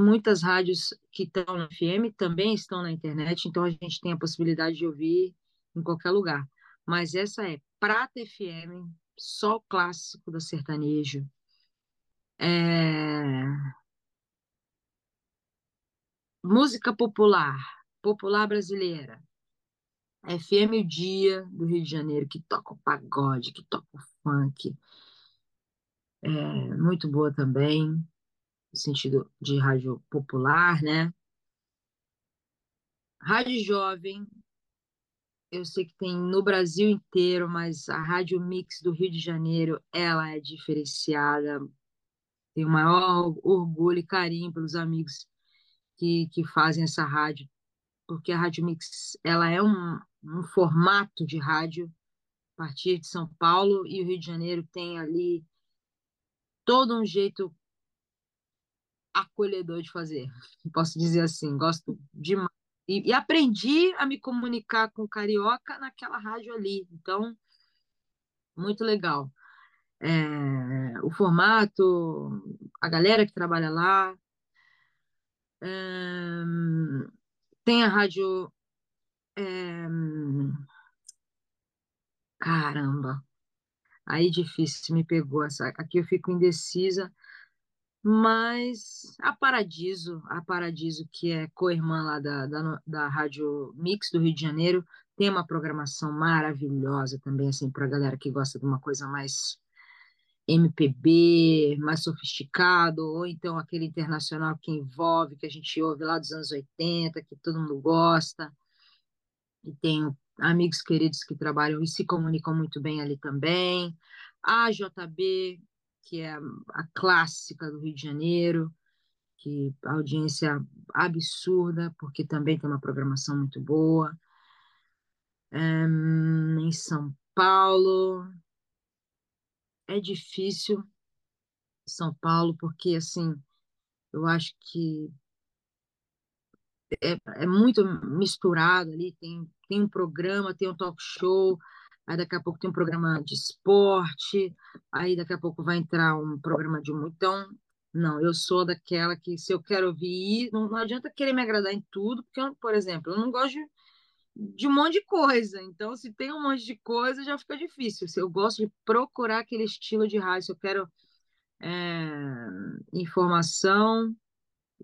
muitas rádios que estão no FM também estão na internet, então a gente tem a possibilidade de ouvir em qualquer lugar. Mas essa é Prata FM, só o clássico do sertanejo. É... Música popular, popular brasileira. FM O Dia, do Rio de Janeiro, que toca o pagode, que toca o funk. É, muito boa também, no sentido de rádio popular, né? Rádio Jovem, eu sei que tem no Brasil inteiro, mas a Rádio Mix do Rio de Janeiro, ela é diferenciada. Tenho o maior orgulho e carinho pelos amigos que, que fazem essa rádio, porque a Rádio Mix, ela é um, um formato de rádio a partir de São Paulo e o Rio de Janeiro tem ali todo um jeito acolhedor de fazer, posso dizer assim, gosto demais e, e, aprendi a me comunicar com carioca naquela rádio ali. Então, muito legal. É, o formato, a galera que trabalha lá. É, tem a rádio. É, caramba, aí difícil, me pegou essa. Aqui eu fico indecisa mas a Paradiso, a Paradiso, que é co-irmã lá da, da, da Rádio Mix do Rio de Janeiro, tem uma programação maravilhosa também, assim, para a galera que gosta de uma coisa mais MPB, mais sofisticado, ou então aquele internacional que envolve, que a gente ouve lá dos anos 80, que todo mundo gosta. E tenho amigos queridos que trabalham e se comunicam muito bem ali também. A JB, que é a clássica do Rio de Janeiro, que audiência absurda, porque também tem uma programação muito boa. Um, em São Paulo é difícil São Paulo porque assim eu acho que é, é muito misturado ali tem tem um programa tem um talk show aí daqui a pouco tem um programa de esporte, aí daqui a pouco vai entrar um programa de muito. Então, não, eu sou daquela que se eu quero ouvir, não, não adianta querer me agradar em tudo, porque, eu, por exemplo, eu não gosto de, de um monte de coisa. Então, se tem um monte de coisa, já fica difícil. Eu gosto de procurar aquele estilo de rádio, se eu quero é, informação,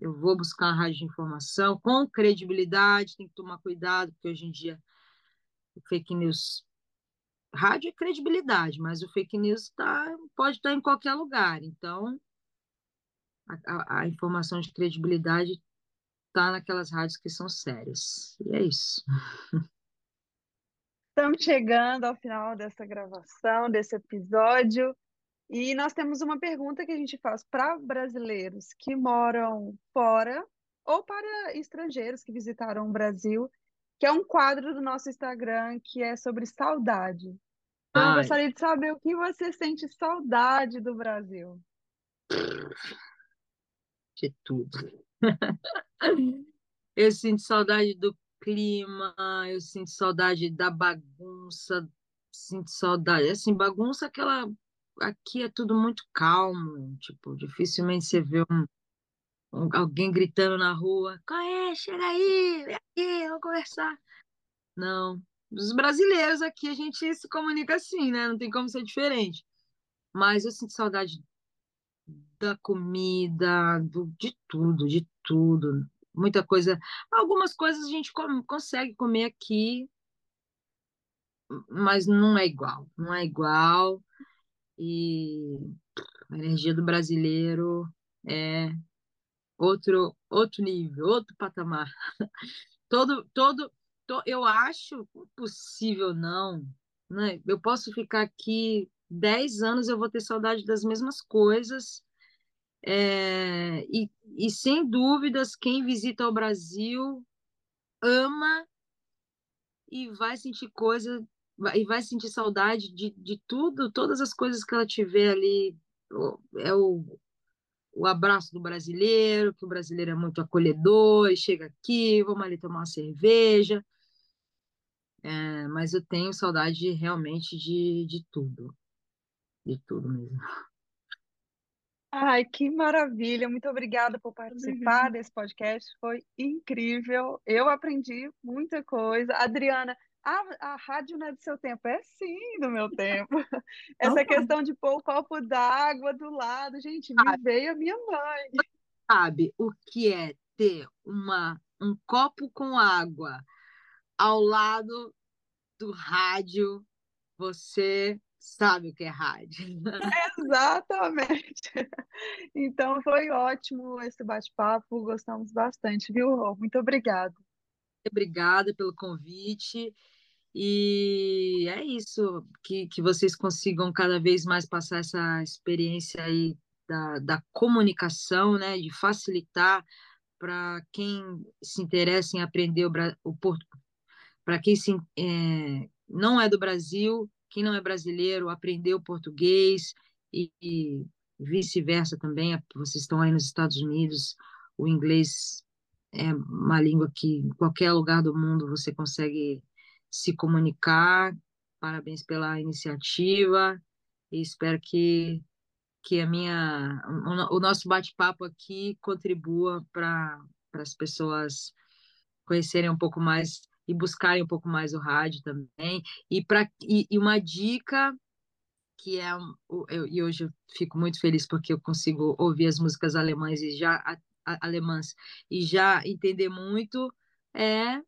eu vou buscar a rádio de informação com credibilidade, tem que tomar cuidado, porque hoje em dia fake news rádio é credibilidade, mas o fake news tá, pode estar em qualquer lugar. Então, a, a informação de credibilidade está naquelas rádios que são sérias. E é isso. Estamos chegando ao final dessa gravação, desse episódio, e nós temos uma pergunta que a gente faz para brasileiros que moram fora ou para estrangeiros que visitaram o Brasil, que é um quadro do nosso Instagram que é sobre saudade. Então, eu gostaria de saber o que você sente saudade do Brasil. de tudo. Eu sinto saudade do clima, eu sinto saudade da bagunça, sinto saudade. Assim, bagunça aquela. Aqui é tudo muito calmo, tipo, dificilmente você vê um, um- alguém gritando na rua: Qual é? Chega aí, vem aqui, vamos conversar. Não, os brasileiros aqui a gente se comunica assim, né? Não tem como ser diferente. Mas eu sinto saudade da comida, do, de tudo, de tudo. Muita coisa. Algumas coisas a gente come, consegue comer aqui, mas não é igual. Não é igual. E a energia do brasileiro é outro outro nível, outro patamar. todo todo to, eu acho possível não, né? Eu posso ficar aqui dez anos eu vou ter saudade das mesmas coisas. É, e, e sem dúvidas, quem visita o Brasil ama e vai sentir coisa e vai sentir saudade de, de tudo, todas as coisas que ela tiver ali. É o, o abraço do brasileiro, que o brasileiro é muito acolhedor, e chega aqui, vamos ali tomar uma cerveja. É, mas eu tenho saudade realmente de, de tudo. De tudo mesmo. Ai, que maravilha! Muito obrigada por participar desse podcast. Foi incrível. Eu aprendi muita coisa. Adriana, a, a rádio não é do seu tempo. É sim do meu tempo. Essa questão de pôr o copo d'água do lado, gente, me veio a minha mãe. Sabe o que é ter uma, um copo com água ao lado do rádio? Você sabe o que é rádio. Exatamente. Então foi ótimo esse bate-papo, gostamos bastante, viu, Rô? Muito obrigada. Obrigada pelo convite. E é isso, que, que vocês consigam cada vez mais passar essa experiência aí da, da comunicação, né, de facilitar para quem se interessa em aprender o, o para quem se, é, não é do Brasil, quem não é brasileiro, aprender o português e, e vice-versa também. Vocês estão aí nos Estados Unidos, o inglês é uma língua que em qualquer lugar do mundo você consegue se comunicar. Parabéns pela iniciativa e espero que, que a minha, o, o nosso bate-papo aqui contribua para as pessoas conhecerem um pouco mais e buscarem um pouco mais o rádio também. E, pra, e, e uma dica que é eu, e hoje eu fico muito feliz porque eu consigo ouvir as músicas alemãs e já a, a, alemãs e já entender muito é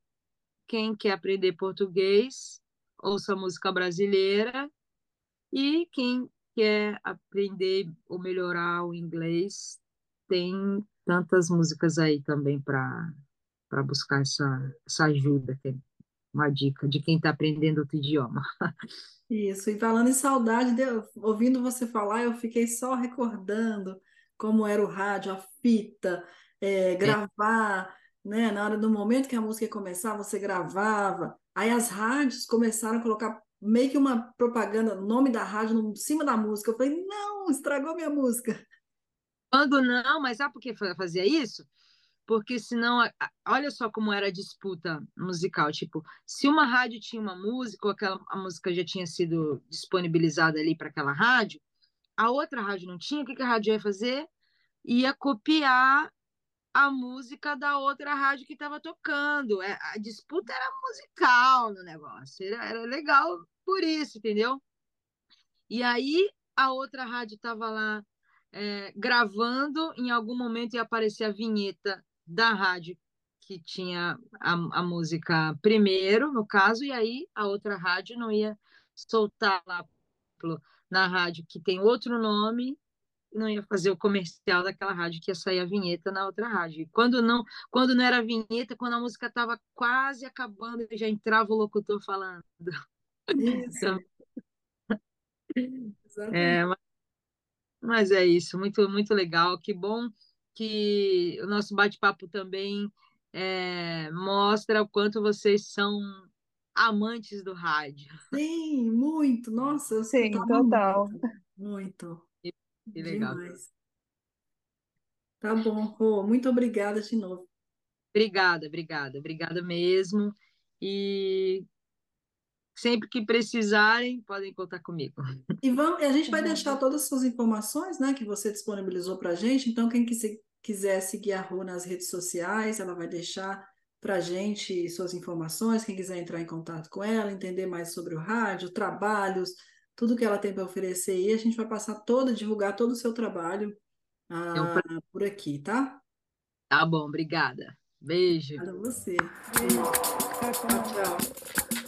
quem quer aprender português, ouça música brasileira. E quem quer aprender ou melhorar o inglês, tem tantas músicas aí também para buscar essa, essa ajuda, que é uma dica de quem está aprendendo outro idioma. Isso, e falando em saudade, ouvindo você falar, eu fiquei só recordando como era o rádio, a fita, é, gravar, né? Na hora do momento que a música ia começar, você gravava. Aí as rádios começaram a colocar meio que uma propaganda, nome da rádio em cima da música. Eu falei, não, estragou minha música. Quando não, mas sabe por que fazia isso? Porque senão, olha só como era a disputa musical. Tipo, se uma rádio tinha uma música, ou aquela a música já tinha sido disponibilizada ali para aquela rádio, a outra rádio não tinha, o que, que a rádio ia fazer? Ia copiar a música da outra rádio que estava tocando. É, a disputa era musical no negócio, era, era legal por isso, entendeu? E aí a outra rádio estava lá é, gravando, em algum momento ia aparecer a vinheta da rádio que tinha a, a música primeiro, no caso, e aí a outra rádio não ia soltar lá na rádio que tem outro nome não ia fazer o comercial daquela rádio que ia sair a vinheta na outra rádio. Quando não, quando não era vinheta, quando a música estava quase acabando, já entrava o locutor falando. Isso. Então, é, mas, mas é isso, muito muito legal. Que bom que o nosso bate-papo também é, mostra o quanto vocês são amantes do rádio. Sim, muito. Nossa, eu Sim, total. Muito. muito. Que legal. Demais. Tá bom, Rô, muito obrigada de novo. Obrigada, obrigada, obrigada mesmo. E sempre que precisarem, podem contar comigo. E vamos, a gente vai deixar todas as suas informações, né, que você disponibilizou para a gente. Então, quem quiser seguir a Rô nas redes sociais, ela vai deixar para a gente suas informações. Quem quiser entrar em contato com ela, entender mais sobre o rádio, trabalhos, tudo que ela tem para oferecer e a gente vai passar toda, divulgar todo o seu trabalho ah, por aqui, tá? Tá bom, obrigada. Beijo. Obrigada a você. Beijo. Tchau, tchau.